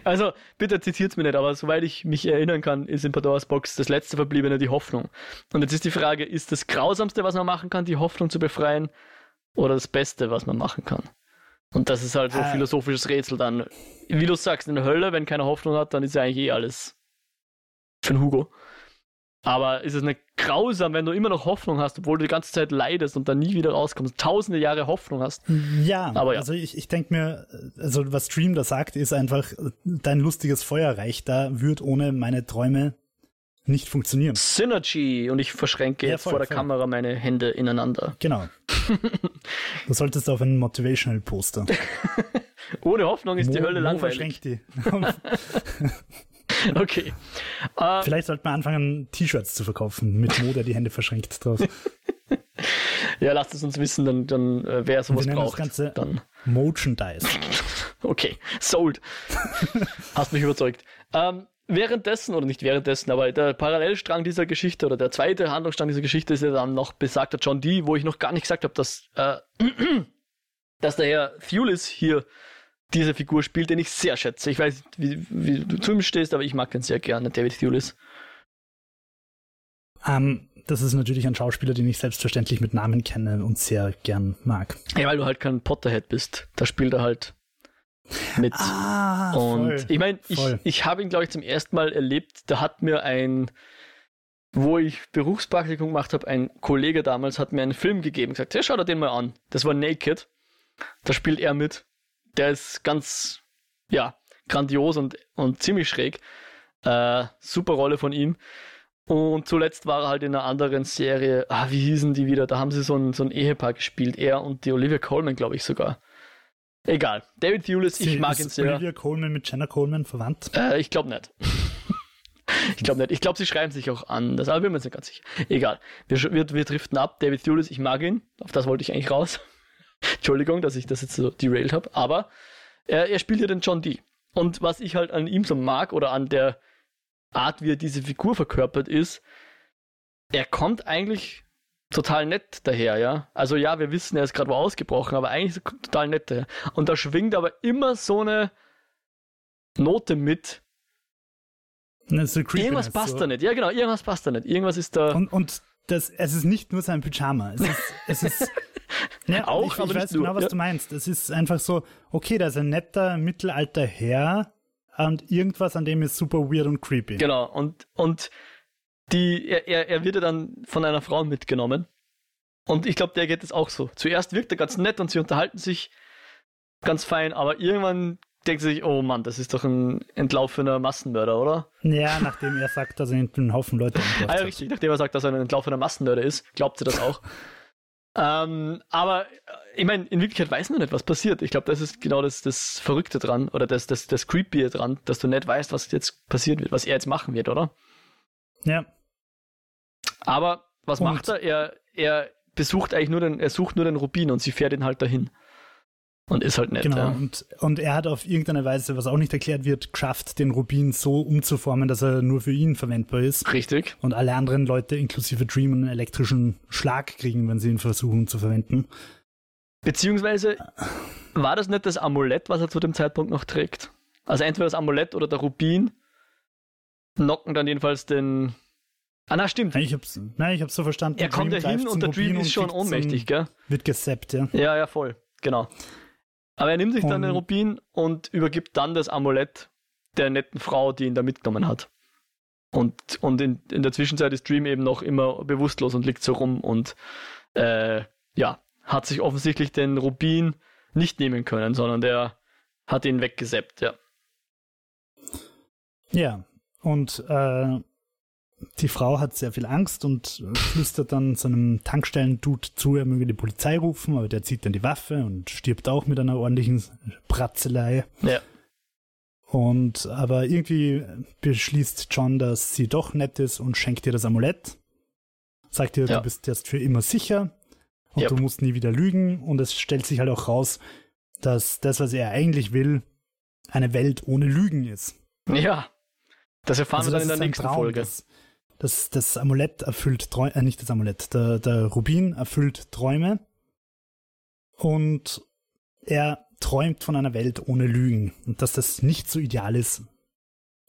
Also, bitte zitiert mir nicht, aber soweit ich mich erinnern kann, ist in Pandoras Box das letzte Verbliebene die Hoffnung. Und jetzt ist die Frage, ist das Grausamste, was man machen kann, die Hoffnung zu befreien, oder das Beste, was man machen kann? Und das ist halt so ein äh. philosophisches Rätsel dann. Wie du sagst, in der Hölle, wenn keine Hoffnung hat, dann ist ja eigentlich eh alles für den Hugo. Aber ist es nicht grausam, wenn du immer noch Hoffnung hast, obwohl du die ganze Zeit leidest und dann nie wieder rauskommst, tausende Jahre Hoffnung hast? Ja, aber ja. also ich, ich denke mir, also was Stream da sagt, ist einfach, dein lustiges Feuerreich da wird ohne meine Träume nicht funktionieren. Synergy und ich verschränke ja, jetzt voll, vor der voll. Kamera meine Hände ineinander. Genau. du solltest auf ein Motivational Poster. Ohne Hoffnung ist Mo die Hölle langweilig. verschränkt die. okay. Uh, Vielleicht sollte man anfangen, T-Shirts zu verkaufen mit Mo, der die Hände verschränkt drauf. ja, lasst es uns wissen, dann, dann äh, wer sowas Wir braucht. Das Ganze dann. Motion-Dice. okay, sold. Hast mich überzeugt. Ähm, währenddessen, oder nicht währenddessen, aber der Parallelstrang dieser Geschichte oder der zweite Handlungsstrang dieser Geschichte ist ja dann noch besagter John Dee, wo ich noch gar nicht gesagt habe, dass, äh, dass der Herr Thewlis hier diese Figur spielt, den ich sehr schätze. Ich weiß nicht, wie, wie du zu ihm stehst, aber ich mag ihn sehr gerne, David Thewlis. Um, ähm, das ist natürlich ein Schauspieler, den ich selbstverständlich mit Namen kenne und sehr gern mag. Ja, weil du halt kein Potterhead bist. Da spielt er halt mit. Ah, und voll, ich meine, ich, ich habe ihn, glaube ich, zum ersten Mal erlebt. Da hat mir ein, wo ich Berufspraktikum gemacht habe, ein Kollege damals hat mir einen Film gegeben, gesagt, ja, schau dir den mal an. Das war Naked. Da spielt er mit. Der ist ganz, ja, grandios und, und ziemlich schräg. Äh, super Rolle von ihm. Und zuletzt war er halt in einer anderen Serie, ah, wie hießen die wieder? Da haben sie so ein, so ein Ehepaar gespielt, er und die Olivia Colman, glaube ich sogar. Egal. David Thewlis, ich mag ihn sehr. Ist Olivia Coleman mit Jenna Coleman verwandt? Äh, ich glaube nicht. ich glaube nicht. Ich glaube, sie schreiben sich auch an. Das aber bin mir nicht ganz sicher. Egal. Wir, wir, wir driften ab. David Thewlis, ich mag ihn. Auf das wollte ich eigentlich raus. Entschuldigung, dass ich das jetzt so derailed habe. Aber er, er spielt ja den John Dee. Und was ich halt an ihm so mag oder an der Art, wie er diese Figur verkörpert, ist, er kommt eigentlich total nett daher, ja. Also ja, wir wissen, er ist gerade wo ausgebrochen, aber eigentlich ist total nett daher. Und da schwingt aber immer so eine Note mit. irgendwas passt so. da nicht. Ja, genau, irgendwas passt da nicht. Irgendwas ist da. Und, und das, es ist nicht nur sein Pyjama. Es ist, es ist ja, auch, ich, aber ich weiß genau, was ja. du meinst. Es ist einfach so, okay, da ist ein netter mittelalter Herr und irgendwas an dem ist super weird und creepy. Genau, und, und die, er, er, er wird ja dann von einer Frau mitgenommen. Und ich glaube, der geht es auch so. Zuerst wirkt er ganz nett und sie unterhalten sich ganz fein, aber irgendwann denkt sie sich, oh Mann, das ist doch ein entlaufener Massenmörder, oder? Ja, nachdem er sagt, dass er einen Haufen Leute umgebracht ah, ja, richtig. Nachdem er sagt, dass er ein entlaufener Massenmörder ist, glaubt sie das auch. ähm, aber ich meine, in Wirklichkeit weiß man nicht, was passiert. Ich glaube, das ist genau das, das Verrückte dran oder das, das, das Creepy dran, dass du nicht weißt, was jetzt passiert wird, was er jetzt machen wird, oder? Ja. Aber was und macht er? Er, er besucht eigentlich nur den, er sucht nur den Rubin und sie fährt ihn halt dahin. Und ist halt nett. Genau, ja. und, und er hat auf irgendeine Weise, was auch nicht erklärt wird, geschafft, den Rubin so umzuformen, dass er nur für ihn verwendbar ist. Richtig. Und alle anderen Leute, inklusive Dream, einen elektrischen Schlag kriegen, wenn sie ihn versuchen zu verwenden. Beziehungsweise war das nicht das Amulett, was er zu dem Zeitpunkt noch trägt? Also entweder das Amulett oder der Rubin knocken dann jedenfalls den Ah, na, stimmt. Nein, ich hab's, nein, ich hab's so verstanden. Er kommt ja hin und der Dream ist schon ohnmächtig, gell? Wird gesappt, ja. Ja, ja, voll. Genau. Aber er nimmt sich dann den Rubin und übergibt dann das Amulett der netten Frau, die ihn da mitgenommen hat. Und, und in, in der Zwischenzeit ist Dream eben noch immer bewusstlos und liegt so rum und äh, ja, hat sich offensichtlich den Rubin nicht nehmen können, sondern der hat ihn weggesappt, ja. Ja, und äh, die Frau hat sehr viel Angst und flüstert dann seinem Tankstellen-Dude zu, er möge die Polizei rufen, aber der zieht dann die Waffe und stirbt auch mit einer ordentlichen Bratzelei. Ja. Und aber irgendwie beschließt John, dass sie doch nett ist und schenkt ihr das Amulett. Sagt ihr, ja. du bist jetzt für immer sicher und yep. du musst nie wieder lügen. Und es stellt sich halt auch raus, dass das, was er eigentlich will, eine Welt ohne Lügen ist. Ja. Das erfahren also wir dann in der nächsten Traum, Folge. Das, das, das Amulett erfüllt Träume, äh, nicht das Amulett, der, der Rubin erfüllt Träume und er träumt von einer Welt ohne Lügen. Und dass das nicht so ideal ist,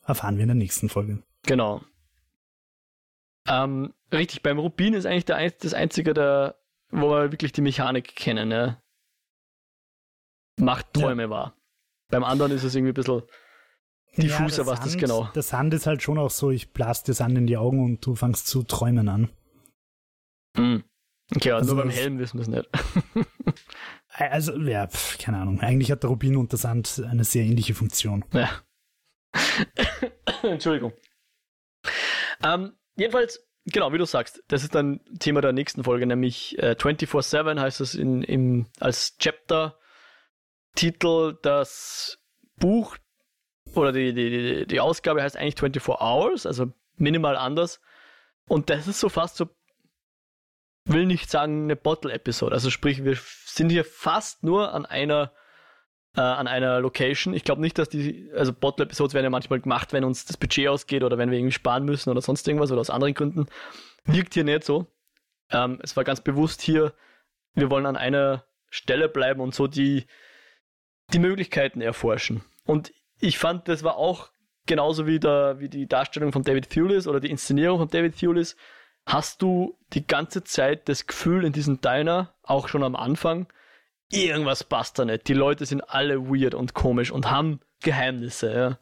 erfahren wir in der nächsten Folge. Genau. Ähm, richtig, beim Rubin ist eigentlich der, das einzige, der, wo wir wirklich die Mechanik kennen, ne? Macht Träume ja. wahr. Beim anderen ist es irgendwie ein bisschen diffuser, ja, was das Sand, genau. Der Sand ist halt schon auch so, ich blase dir Sand in die Augen und du fängst zu träumen an. Hm. Okay, aber Also nur beim das- Helm wissen wir es nicht. Also, ja, pf, keine Ahnung. Eigentlich hat der Rubin und der Sand eine sehr ähnliche Funktion. Ja. Entschuldigung. Ähm, jedenfalls, genau, wie du sagst, das ist dann Thema der nächsten Folge, nämlich äh, 24-7 heißt es in, im, als Chapter-Titel. Das Buch oder die, die, die, Ausgabe heißt eigentlich 24 Hours, also minimal anders. Und das ist so fast so, will nicht sagen, eine Bottle-Episode. Also sprich, wir sind hier fast nur an einer äh, an einer Location. Ich glaube nicht, dass die, also Bottle-Episodes werden ja manchmal gemacht, wenn uns das Budget ausgeht oder wenn wir irgendwie sparen müssen oder sonst irgendwas oder aus anderen Gründen. Wirkt hier nicht so. Ähm, es war ganz bewusst hier, wir wollen an einer Stelle bleiben und so die, die Möglichkeiten erforschen. Und ich fand, das war auch genauso wie, der, wie die Darstellung von David Thewlis oder die Inszenierung von David Thewlis. Hast du die ganze Zeit das Gefühl in diesem Diner, auch schon am Anfang, irgendwas passt da nicht. Die Leute sind alle weird und komisch und haben Geheimnisse, ja.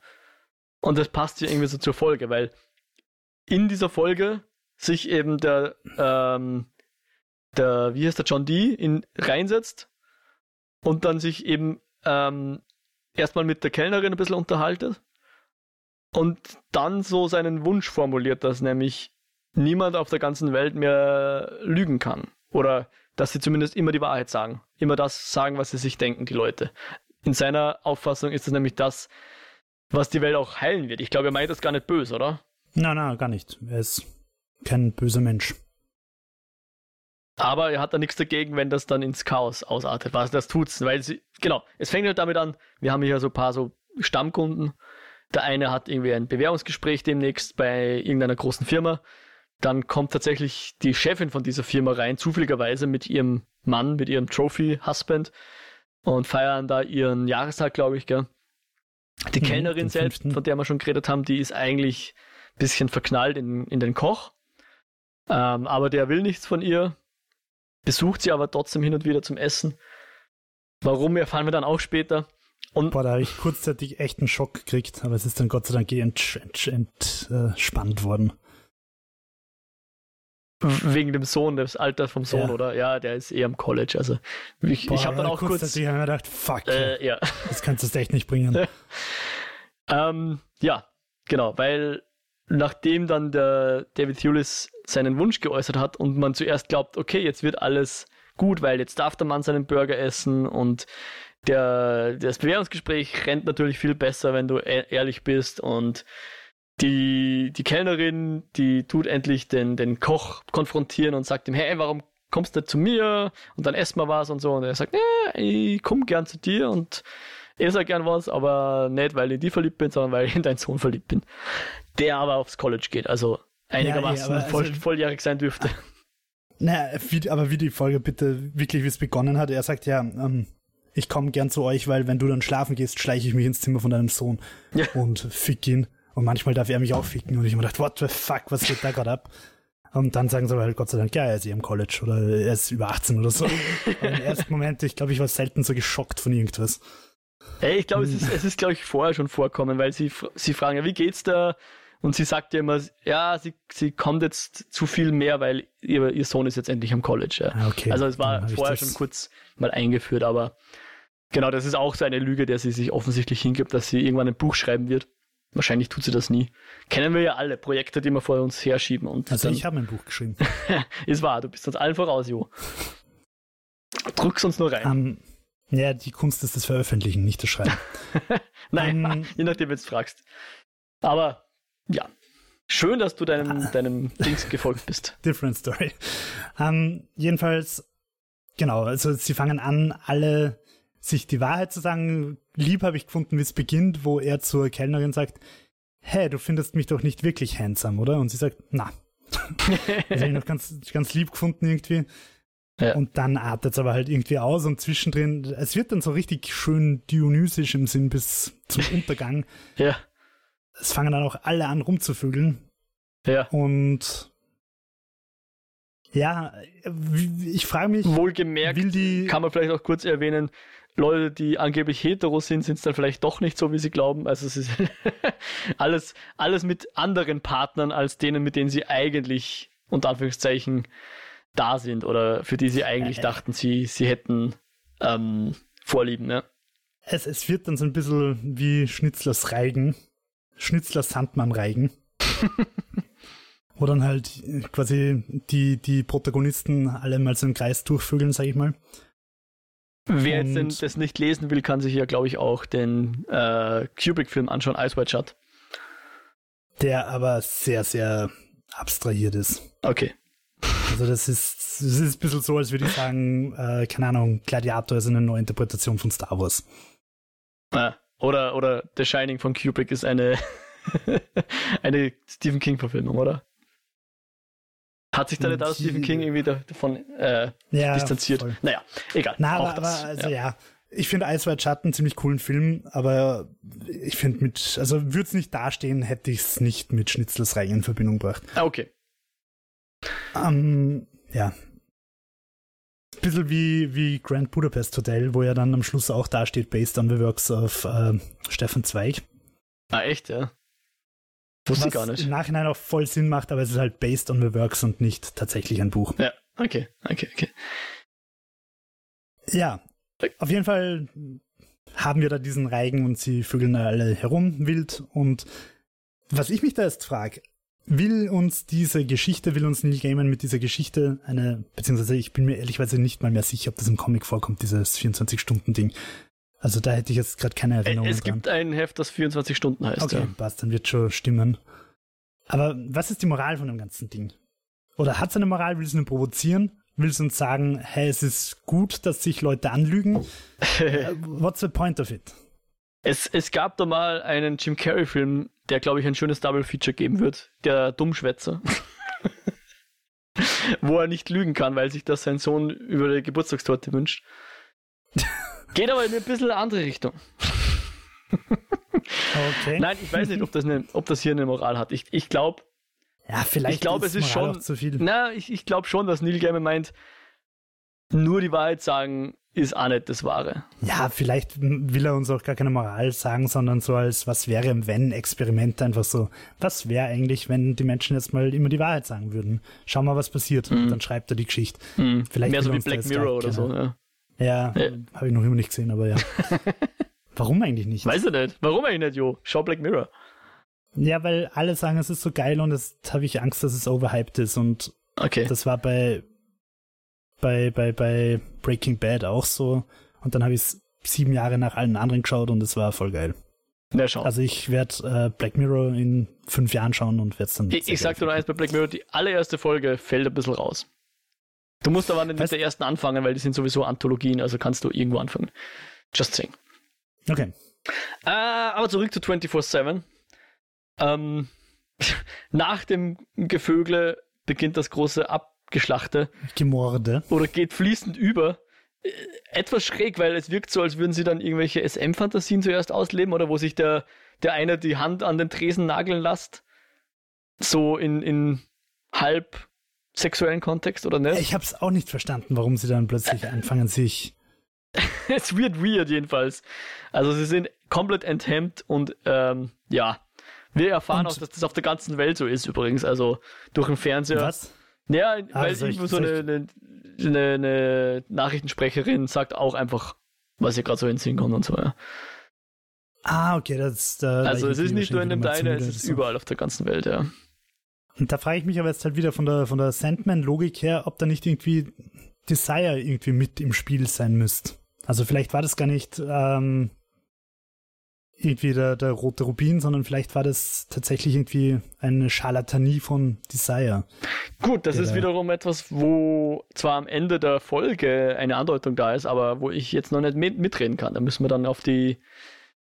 Und das passt hier irgendwie so zur Folge, weil in dieser Folge sich eben der, ähm, der, wie heißt der, John Dee in, reinsetzt und dann sich eben ähm, erstmal mit der Kellnerin ein bisschen unterhaltet und dann so seinen Wunsch formuliert, dass nämlich niemand auf der ganzen Welt mehr lügen kann. Oder dass sie zumindest immer die Wahrheit sagen. Immer das sagen, was sie sich denken, die Leute. In seiner Auffassung ist das nämlich das, was die Welt auch heilen wird. Ich glaube, er meint das gar nicht böse, oder? Nein, nein, gar nicht. Er ist kein böser Mensch. Aber er hat da nichts dagegen, wenn das dann ins Chaos ausartet. Was das tut's, weil sie, genau, es fängt halt damit an, wir haben hier so ein paar so Stammkunden. Der eine hat irgendwie ein Bewerbungsgespräch demnächst bei irgendeiner großen Firma. Dann kommt tatsächlich die Chefin von dieser Firma rein, zufälligerweise mit ihrem Mann, mit ihrem Trophy-Husband und feiern da ihren Jahrestag, glaube ich, gell. Die Mhm, Kellnerin selbst, von der wir schon geredet haben, die ist eigentlich ein bisschen verknallt in, in den Koch. Ähm, aber der will nichts von ihr, besucht sie aber trotzdem hin und wieder zum Essen. Warum, erfahren wir dann auch später. Und Boah, da habe ich kurzzeitig echt einen Schock gekriegt, aber es ist dann Gott sei Dank eh entsch- entsch- entspannt worden. wegen dem Sohn, das Alter vom Sohn, Ja. oder? Ja, der ist eh am College. Also ich, Boah, ich habe dann auch kurz. ich mir gedacht, fuck, Äh, ja. das kannst du echt nicht bringen. Ähm, ja, genau, weil nachdem dann der David Thewlis seinen Wunsch geäußert hat und man zuerst glaubt, okay, jetzt wird alles gut, weil jetzt darf der Mann seinen Burger essen und der, das Bewerbungsgespräch rennt natürlich viel besser, wenn du e- ehrlich bist und die, die Kellnerin, die tut endlich den, den Koch konfrontieren und sagt ihm, hey, warum kommst du zu mir und dann essen wir was und so und er sagt, ja, ich komm gern zu dir und esse gern was, aber nicht, weil ich in die verliebt bin, sondern weil ich in deinen Sohn verliebt bin. Der aber aufs College geht, also einigermaßen aber also- voll, volljährig sein dürfte. Naja, wie, aber wie die Folge bitte wirklich, wie es begonnen hat, er sagt ja, ähm, ich komme gern zu euch, weil wenn du dann schlafen gehst, schleiche ich mich ins Zimmer von deinem Sohn Ja. und fick ihn. Und manchmal darf er mich auch ficken. Und ich mir gedacht, what the fuck, was geht da gerade ab? Und dann sagen sie aber halt Gott sei Dank, ja, er ist eh im College oder er ist über 18 oder so. Im ersten Moment, ich glaube, ich war selten so geschockt von irgendwas. Hey, ich glaube, es ist, es ist glaube ich, vorher schon vorkommen, weil sie, sie fragen, ja, wie geht's da? Und sie sagt ja immer, ja, sie, sie kommt jetzt zu viel mehr, weil ihr, ihr Sohn ist jetzt endlich am College. Ja. Ah, okay. Also es war vorher schon kurz mal eingeführt, aber genau, das ist auch so eine Lüge, der sie sich offensichtlich hingibt, dass sie irgendwann ein Buch schreiben wird. Wahrscheinlich tut sie das nie. Kennen wir ja alle Projekte, die wir vor uns herschieben. Und Also dann, ich habe ein Buch geschrieben. ist wahr, du bist uns allen voraus, Jo. Drück's uns nur rein. Ähm, ja, die Kunst ist das Veröffentlichen, nicht das Schreiben. Nein, ähm, je nachdem, wenn du fragst. Aber ja, schön, dass du Ah. deinem, deinem Dings gefolgt bist. Different Story. Ähm, jedenfalls, genau, also sie fangen an, alle sich die Wahrheit zu sagen. Lieb habe ich gefunden, wie es beginnt, wo er zur Kellnerin sagt, hey, du findest mich doch nicht wirklich handsome, oder? Und sie sagt, na. Das habe ich noch ganz, ganz lieb gefunden irgendwie. Ja. Und dann artet es aber halt irgendwie aus und zwischendrin, es wird dann so richtig schön dionysisch im Sinn bis zum Untergang. Ja, Es fangen dann auch alle an rumzuvögeln. ja. Und ja, ich frage mich, Wohlgemerkt will die. kann man vielleicht auch kurz erwähnen, Leute, die angeblich hetero sind, sind es dann vielleicht doch nicht so, wie sie glauben. Also es ist alles, alles mit anderen Partnern als denen, mit denen sie eigentlich unter Anführungszeichen da sind oder für die sie eigentlich äh, dachten, sie, sie hätten ähm, Vorlieben. Ja. Es, es wird dann so ein bisschen wie Schnitzlers Reigen. Schnitzlers Sandmann-Reigen. Wo dann halt quasi die, die Protagonisten alle mal so im Kreis durchvögeln, sag ich mal. Wer jetzt denn das nicht lesen will, kann sich ja, glaube ich, auch den äh, Kubrick-Film anschauen, Ice White Shut. Der aber sehr, sehr abstrahiert ist. Okay. Also das ist, das ist ein bisschen so, als würde ich sagen, äh, keine Ahnung, Gladiator ist eine neue Interpretation von Star Wars. Ah, oder, oder The Shining von Kubrick ist eine, eine Stephen King-Verfilmung, oder? Hat sich da nicht auch Stephen King irgendwie davon äh, ja, distanziert? Voll. Naja, egal. Na, aber, aber also ja. ja. Ich finde White Schatten einen ziemlich coolen Film, aber ich finde mit, also würde es nicht dastehen, hätte ich es nicht mit Schnitzlers Reihe in Verbindung gebracht. Ah, okay. Ähm, ja. Ein bisschen wie, wie Grand Budapest Hotel, wo ja dann am Schluss auch dasteht, based on the works of äh, Stefan Zweig. Ah, echt, ja? Wusste ich gar nicht. Im Nachhinein auch voll Sinn macht, aber es ist halt based on the works und nicht tatsächlich ein Buch. Ja, okay, okay, okay. Ja, auf jeden Fall haben wir da diesen Reigen und sie vögeln alle herum wild. Und was ich mich da jetzt frage, will uns diese Geschichte, will uns Neil Gaiman mit dieser Geschichte eine, beziehungsweise ich bin mir ehrlichweise nicht mal mehr sicher, ob das im Comic vorkommt, dieses 24-Stunden-Ding. Also da hätte ich jetzt gerade keine Erinnerung. Es gibt dran. ein Heft, das 24 Stunden heißt. Okay, ja. passt, dann wird schon stimmen. Aber was ist die Moral von dem ganzen Ding? Oder hat es eine Moral? Will es nur provozieren? Will es uns sagen, hey, es ist gut, dass sich Leute anlügen? Äh, what's the point of it? Es, es gab da mal einen Jim Carrey-Film, der, glaube ich, ein schönes Double-Feature geben wird. Der Dummschwätzer. Wo er nicht lügen kann, weil sich das sein Sohn über die Geburtstagstorte wünscht. Geht aber in ein bisschen andere Richtung. okay. Nein, ich weiß nicht, ob das, eine, ob das hier eine Moral hat. Ich, ich glaube, ja, vielleicht ich glaube, es ist schon zu viel. Na, ich, ich glaube schon, dass Neil Gaiman meint, nur die Wahrheit sagen ist auch nicht das Wahre. Ja, vielleicht will er uns auch gar keine Moral sagen, sondern so als was wäre, wenn Experiment einfach so, was wäre eigentlich, wenn die Menschen jetzt mal immer die Wahrheit sagen würden? Schau mal, was passiert. Mhm. Dann schreibt er die Geschichte. Mhm. Vielleicht Mehr so wie Black Mirror oder so, ja. Ja, ja. habe ich noch immer nicht gesehen, aber ja. Warum eigentlich nicht? Weiß ich nicht. Warum eigentlich nicht, Jo? Schau Black Mirror. Ja, weil alle sagen, es ist so geil und jetzt habe ich Angst, dass es overhyped ist und okay. das war bei, bei, bei, bei Breaking Bad auch so und dann habe ich es sieben Jahre nach allen anderen geschaut und es war voll geil. Ja, schau. Also ich werde äh, Black Mirror in fünf Jahren schauen und werde es dann. Ich, ich sag dir nur eins bei Black Mirror, die allererste Folge fällt ein bisschen raus. Du musst aber nicht weißt, mit der ersten anfangen, weil die sind sowieso Anthologien, also kannst du irgendwo anfangen. Just saying. Okay. Äh, aber zurück zu 24-7. Ähm, nach dem Gevögle beginnt das große Abgeschlachte. Gemorde. Oder geht fließend über. Äh, etwas schräg, weil es wirkt so, als würden sie dann irgendwelche SM-Fantasien zuerst ausleben oder wo sich der, der eine die Hand an den Tresen nageln lässt. So in, in halb sexuellen Kontext oder nicht? Ich habe es auch nicht verstanden, warum sie dann plötzlich anfangen, sich. es wird weird jedenfalls. Also sie sind komplett enthemmt und ähm, ja, wir erfahren und? auch, dass das auf der ganzen Welt so ist übrigens. Also durch den Fernseher. Was? Ja, ah, weil irgendwo so eine, eine, eine, Nachrichtensprecherin sagt auch einfach, was ihr gerade so hinziehen kommt und so. Ja. Ah, okay, das. Da also es ist nicht nur in dem Deiner, es ist überall auf der ganzen Welt, ja. Und da frage ich mich aber jetzt halt wieder von der, von der Sandman-Logik her, ob da nicht irgendwie Desire irgendwie mit im Spiel sein müsste. Also vielleicht war das gar nicht ähm, irgendwie der, der rote Rubin, sondern vielleicht war das tatsächlich irgendwie eine Scharlatanie von Desire. Gut, das ist wiederum etwas, wo zwar am Ende der Folge eine Andeutung da ist, aber wo ich jetzt noch nicht mit, mitreden kann. Da müssen wir dann auf die,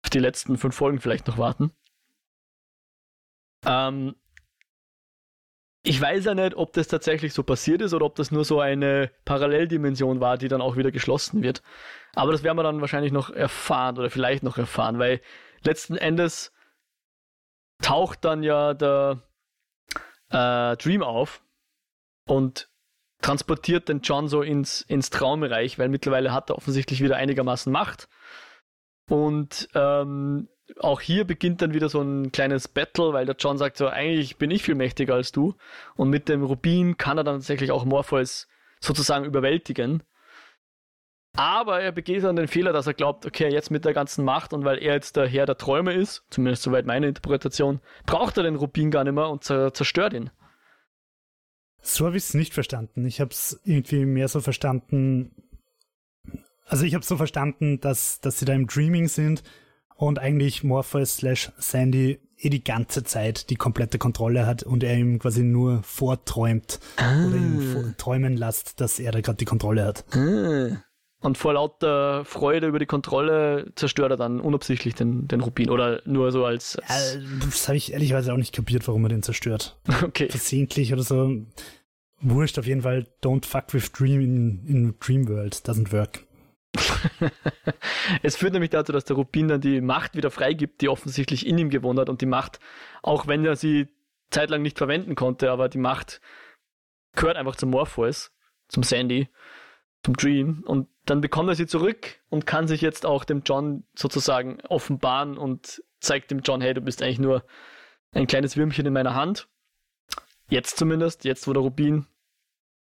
auf die letzten fünf Folgen vielleicht noch warten. Ähm, ich weiß ja nicht, ob das tatsächlich so passiert ist oder ob das nur so eine Paralleldimension war, die dann auch wieder geschlossen wird. Aber das werden wir dann wahrscheinlich noch erfahren oder vielleicht noch erfahren, weil letzten Endes taucht dann ja der äh, Dream auf und transportiert den John so ins, ins Traumreich, weil mittlerweile hat er offensichtlich wieder einigermaßen Macht. Und ähm, auch hier beginnt dann wieder so ein kleines Battle, weil der John sagt so, eigentlich bin ich viel mächtiger als du. Und mit dem Rubin kann er dann tatsächlich auch Morpheus sozusagen überwältigen. Aber er begeht dann den Fehler, dass er glaubt, okay, jetzt mit der ganzen Macht und weil er jetzt der Herr der Träume ist, zumindest soweit meine Interpretation, braucht er den Rubin gar nicht mehr und zerstört ihn. So habe ich es nicht verstanden. Ich habe es irgendwie mehr so verstanden. Also ich habe so verstanden, dass, dass sie da im Dreaming sind und eigentlich Morpheus slash Sandy eh die ganze Zeit die komplette Kontrolle hat und er ihm quasi nur vorträumt ah. oder ihm träumen lässt, dass er da gerade die Kontrolle hat. Ah. Und vor lauter Freude über die Kontrolle zerstört er dann unabsichtlich den, den Rubin oder nur so als. als ja, das habe ich ehrlicherweise auch nicht kapiert, warum er den zerstört. Okay. Versehentlich oder so. Wurscht auf jeden Fall. Don't fuck with Dream in, in Dream World. Doesn't work. es führt nämlich dazu, dass der Rubin dann die Macht wieder freigibt, die offensichtlich in ihm gewohnt hat und die Macht, auch wenn er sie zeitlang nicht verwenden konnte, aber die Macht gehört einfach zum Morpheus, zum Sandy, zum Dream und dann bekommt er sie zurück und kann sich jetzt auch dem John sozusagen offenbaren und zeigt dem John, hey, du bist eigentlich nur ein kleines Würmchen in meiner Hand. Jetzt zumindest, jetzt wo der Rubin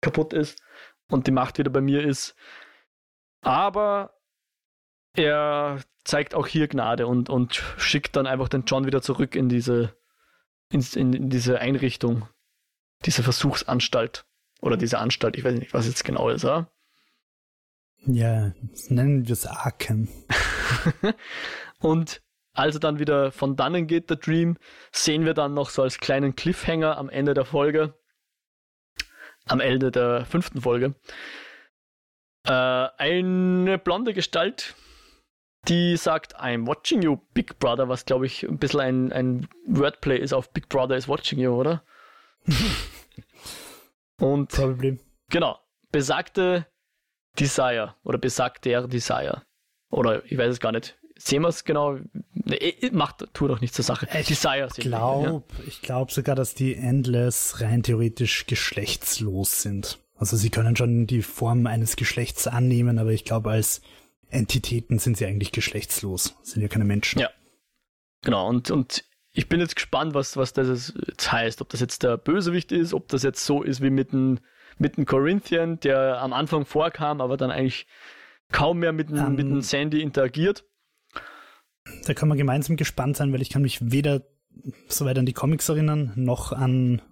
kaputt ist und die Macht wieder bei mir ist. Aber er zeigt auch hier Gnade und, und schickt dann einfach den John wieder zurück in diese, in, in diese Einrichtung, diese Versuchsanstalt. Oder diese Anstalt, ich weiß nicht, was jetzt genau ist, oder? Ja, nennen wir es Arkham. und als er dann wieder von dannen geht, der Dream, sehen wir dann noch so als kleinen Cliffhanger am Ende der Folge, am Ende der fünften Folge, äh, eine blonde Gestalt, die sagt, I'm watching you, Big Brother, was glaube ich ein bisschen ein, ein Wordplay ist auf Big Brother is watching you, oder? Und Probably. genau, besagte Desire oder besagter Desire. Oder ich weiß es gar nicht. Sehen wir es genau? Nee, macht, tu doch nicht zur Sache. Ich Desire glaub, ja. Ich glaube sogar, dass die Endless rein theoretisch geschlechtslos sind. Also sie können schon die Form eines Geschlechts annehmen, aber ich glaube, als Entitäten sind sie eigentlich geschlechtslos. Sind ja keine Menschen. Ja. Genau, und, und ich bin jetzt gespannt, was, was das jetzt heißt. Ob das jetzt der Bösewicht ist, ob das jetzt so ist wie mit dem, mit dem Corinthian, der am Anfang vorkam, aber dann eigentlich kaum mehr mit, um, ähm, mit dem Sandy interagiert. Da kann man gemeinsam gespannt sein, weil ich kann mich weder soweit an die Comics erinnern, noch an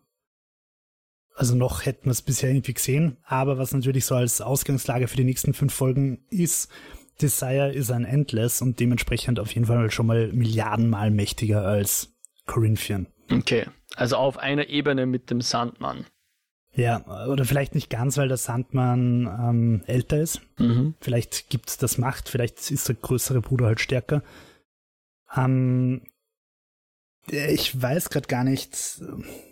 also noch hätten wir es bisher irgendwie gesehen, aber was natürlich so als Ausgangslage für die nächsten fünf Folgen ist, Desire ist ein Endless und dementsprechend auf jeden Fall schon mal Milliardenmal mächtiger als Corinthian. Okay, also auf einer Ebene mit dem Sandmann. Ja, oder vielleicht nicht ganz, weil der Sandmann ähm, älter ist. Mhm. Vielleicht gibt es das Macht, vielleicht ist der größere Bruder halt stärker. Ähm, ich weiß gerade gar nicht,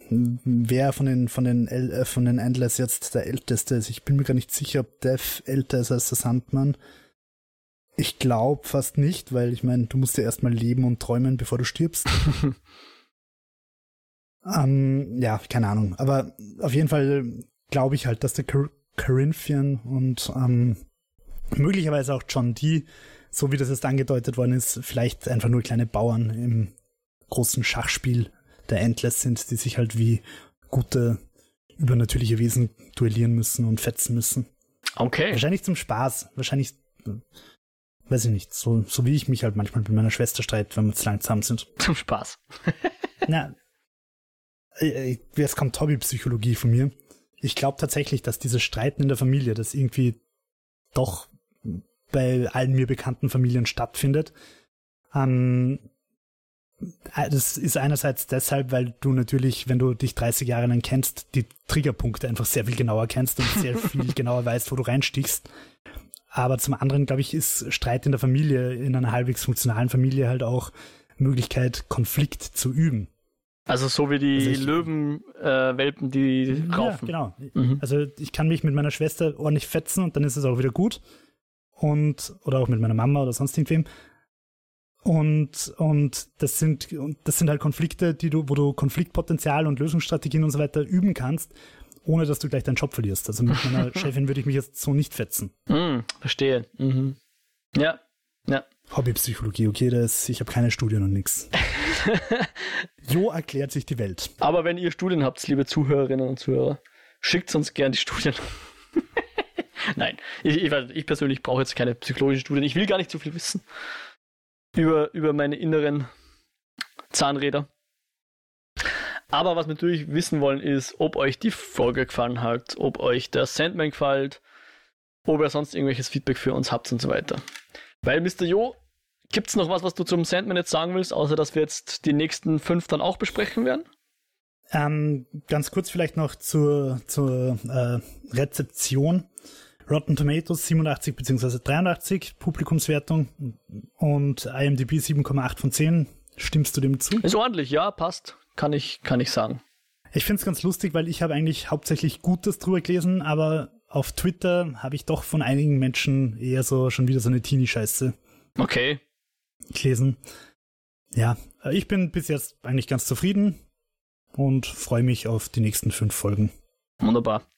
wer von den von den äh, von den Endless jetzt der älteste ist. Ich bin mir gar nicht sicher, ob Dev älter ist als der Sandmann. Ich glaube fast nicht, weil ich meine, du musst ja erstmal leben und träumen, bevor du stirbst. ähm, ja, keine Ahnung. Aber auf jeden Fall glaube ich halt, dass der Cor Corinthian und ähm, möglicherweise auch John Dee, so wie das jetzt angedeutet worden ist, vielleicht einfach nur kleine Bauern im großen Schachspiel der Endless sind, die sich halt wie gute übernatürliche Wesen duellieren müssen und fetzen müssen. Okay. Wahrscheinlich zum Spaß. Wahrscheinlich, weiß ich nicht, so, so wie ich mich halt manchmal mit meiner Schwester streite, wenn wir zu lang zusammen sind. Zum Spaß. Na, äh, äh, jetzt kommt Hobbypsychologie von mir. Ich glaube tatsächlich, dass dieses Streiten in der Familie, das irgendwie doch bei allen mir bekannten Familien stattfindet, ähm, äh, das ist einerseits deshalb, weil du natürlich, wenn du dich 30 Jahre lang kennst, die Triggerpunkte einfach sehr viel genauer kennst und sehr viel genauer weißt, wo du reinstichst. Aber zum anderen, glaube ich, ist Streit in der Familie, in einer halbwegs funktionalen Familie halt auch Möglichkeit, Konflikt zu üben. Also so wie die also Löwenwelpen, äh, die raufen. Ja, genau. Mhm. Also ich kann mich mit meiner Schwester ordentlich fetzen und dann ist es auch wieder gut. Und, oder auch mit meiner Mama oder sonst irgendwem. Und, und das sind, das sind halt Konflikte, die du, wo du Konfliktpotenzial und Lösungsstrategien und so weiter üben kannst. ohne dass du gleich deinen Job verlierst. Also mit meiner Chefin würde ich mich jetzt so nicht fetzen. Mm, verstehe. Mhm. Ja, ja. Hobbypsychologie, okay, das, ich habe keine Studien und nix. jo erklärt sich die Welt. Aber wenn ihr Studien habt, liebe Zuhörerinnen und Zuhörer, schickt uns gern die Studien. Nein, ich, ich, ich persönlich brauche jetzt keine psychologischen Studien. Ich will gar nicht so viel wissen über, über meine inneren Zahnräder. Aber was wir natürlich wissen wollen, ist, ob euch die Folge gefallen hat, ob euch der Sandman gefällt, ob ihr sonst irgendwelches Feedback für uns habt und so weiter. Weil, Mr. Jo, gibt es noch was, was du zum Sandman jetzt sagen willst, außer dass wir jetzt die nächsten fünf dann auch besprechen werden? Ähm, ganz kurz vielleicht noch zur, zur äh, Rezeption. Rotten Tomatoes 87 bzw. 83 Publikumswertung und IMDb 7,8 von 10. Stimmst du dem zu? Ist ordentlich, ja, passt. Kann ich, kann ich sagen. Ich finde es ganz lustig, weil ich habe eigentlich hauptsächlich Gutes drüber gelesen, aber auf Twitter habe ich doch von einigen Menschen eher so schon wieder so eine Teenie-Scheiße. Okay. Gelesen. Ja, ich bin bis jetzt eigentlich ganz zufrieden und freue mich auf die nächsten fünf Folgen. Wunderbar.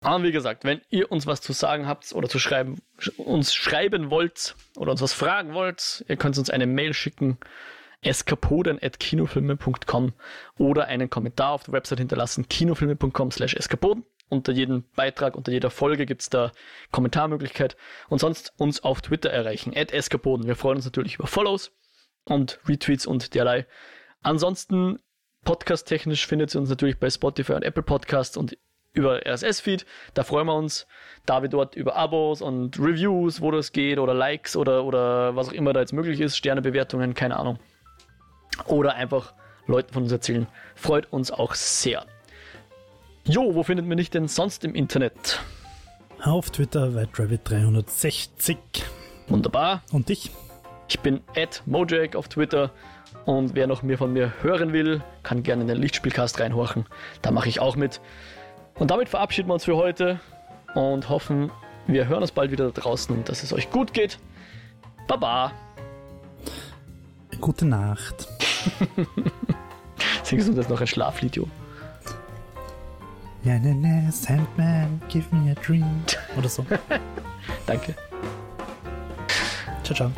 Aber wie gesagt, wenn ihr uns was zu sagen habt oder zu schreiben, uns schreiben wollt oder uns was fragen wollt, ihr könnt uns eine Mail schicken eskapoden.kinofilme.com oder einen Kommentar auf der Website hinterlassen, kinofilme.com slash eskapoden. Unter jedem Beitrag, unter jeder Folge gibt es da Kommentarmöglichkeit und sonst uns auf Twitter erreichen, at eskapoden. Wir freuen uns natürlich über Follows und Retweets und derlei. Ansonsten podcast-technisch findet ihr uns natürlich bei Spotify und Apple Podcasts und über RSS-Feed. Da freuen wir uns, da wir dort über Abos und Reviews, wo das geht, oder Likes oder, oder was auch immer da jetzt möglich ist, Sternebewertungen, keine Ahnung oder einfach Leuten von uns erzählen. Freut uns auch sehr. Jo, wo findet man dich denn sonst im Internet? Auf Twitter WhiteRabbit360. Wunderbar. Und dich? Ich bin at Mojak auf Twitter und wer noch mehr von mir hören will, kann gerne in den Lichtspielcast reinhorchen. Da mache ich auch mit. Und damit verabschieden wir uns für heute und hoffen, wir hören uns bald wieder da draußen und dass es euch gut geht. Baba. Gute Nacht. Singst du das noch ein Schlaflied, Jo? Ja, ne, ne, Sandman, give me a dream. Oder so. Danke. Ciao, ciao.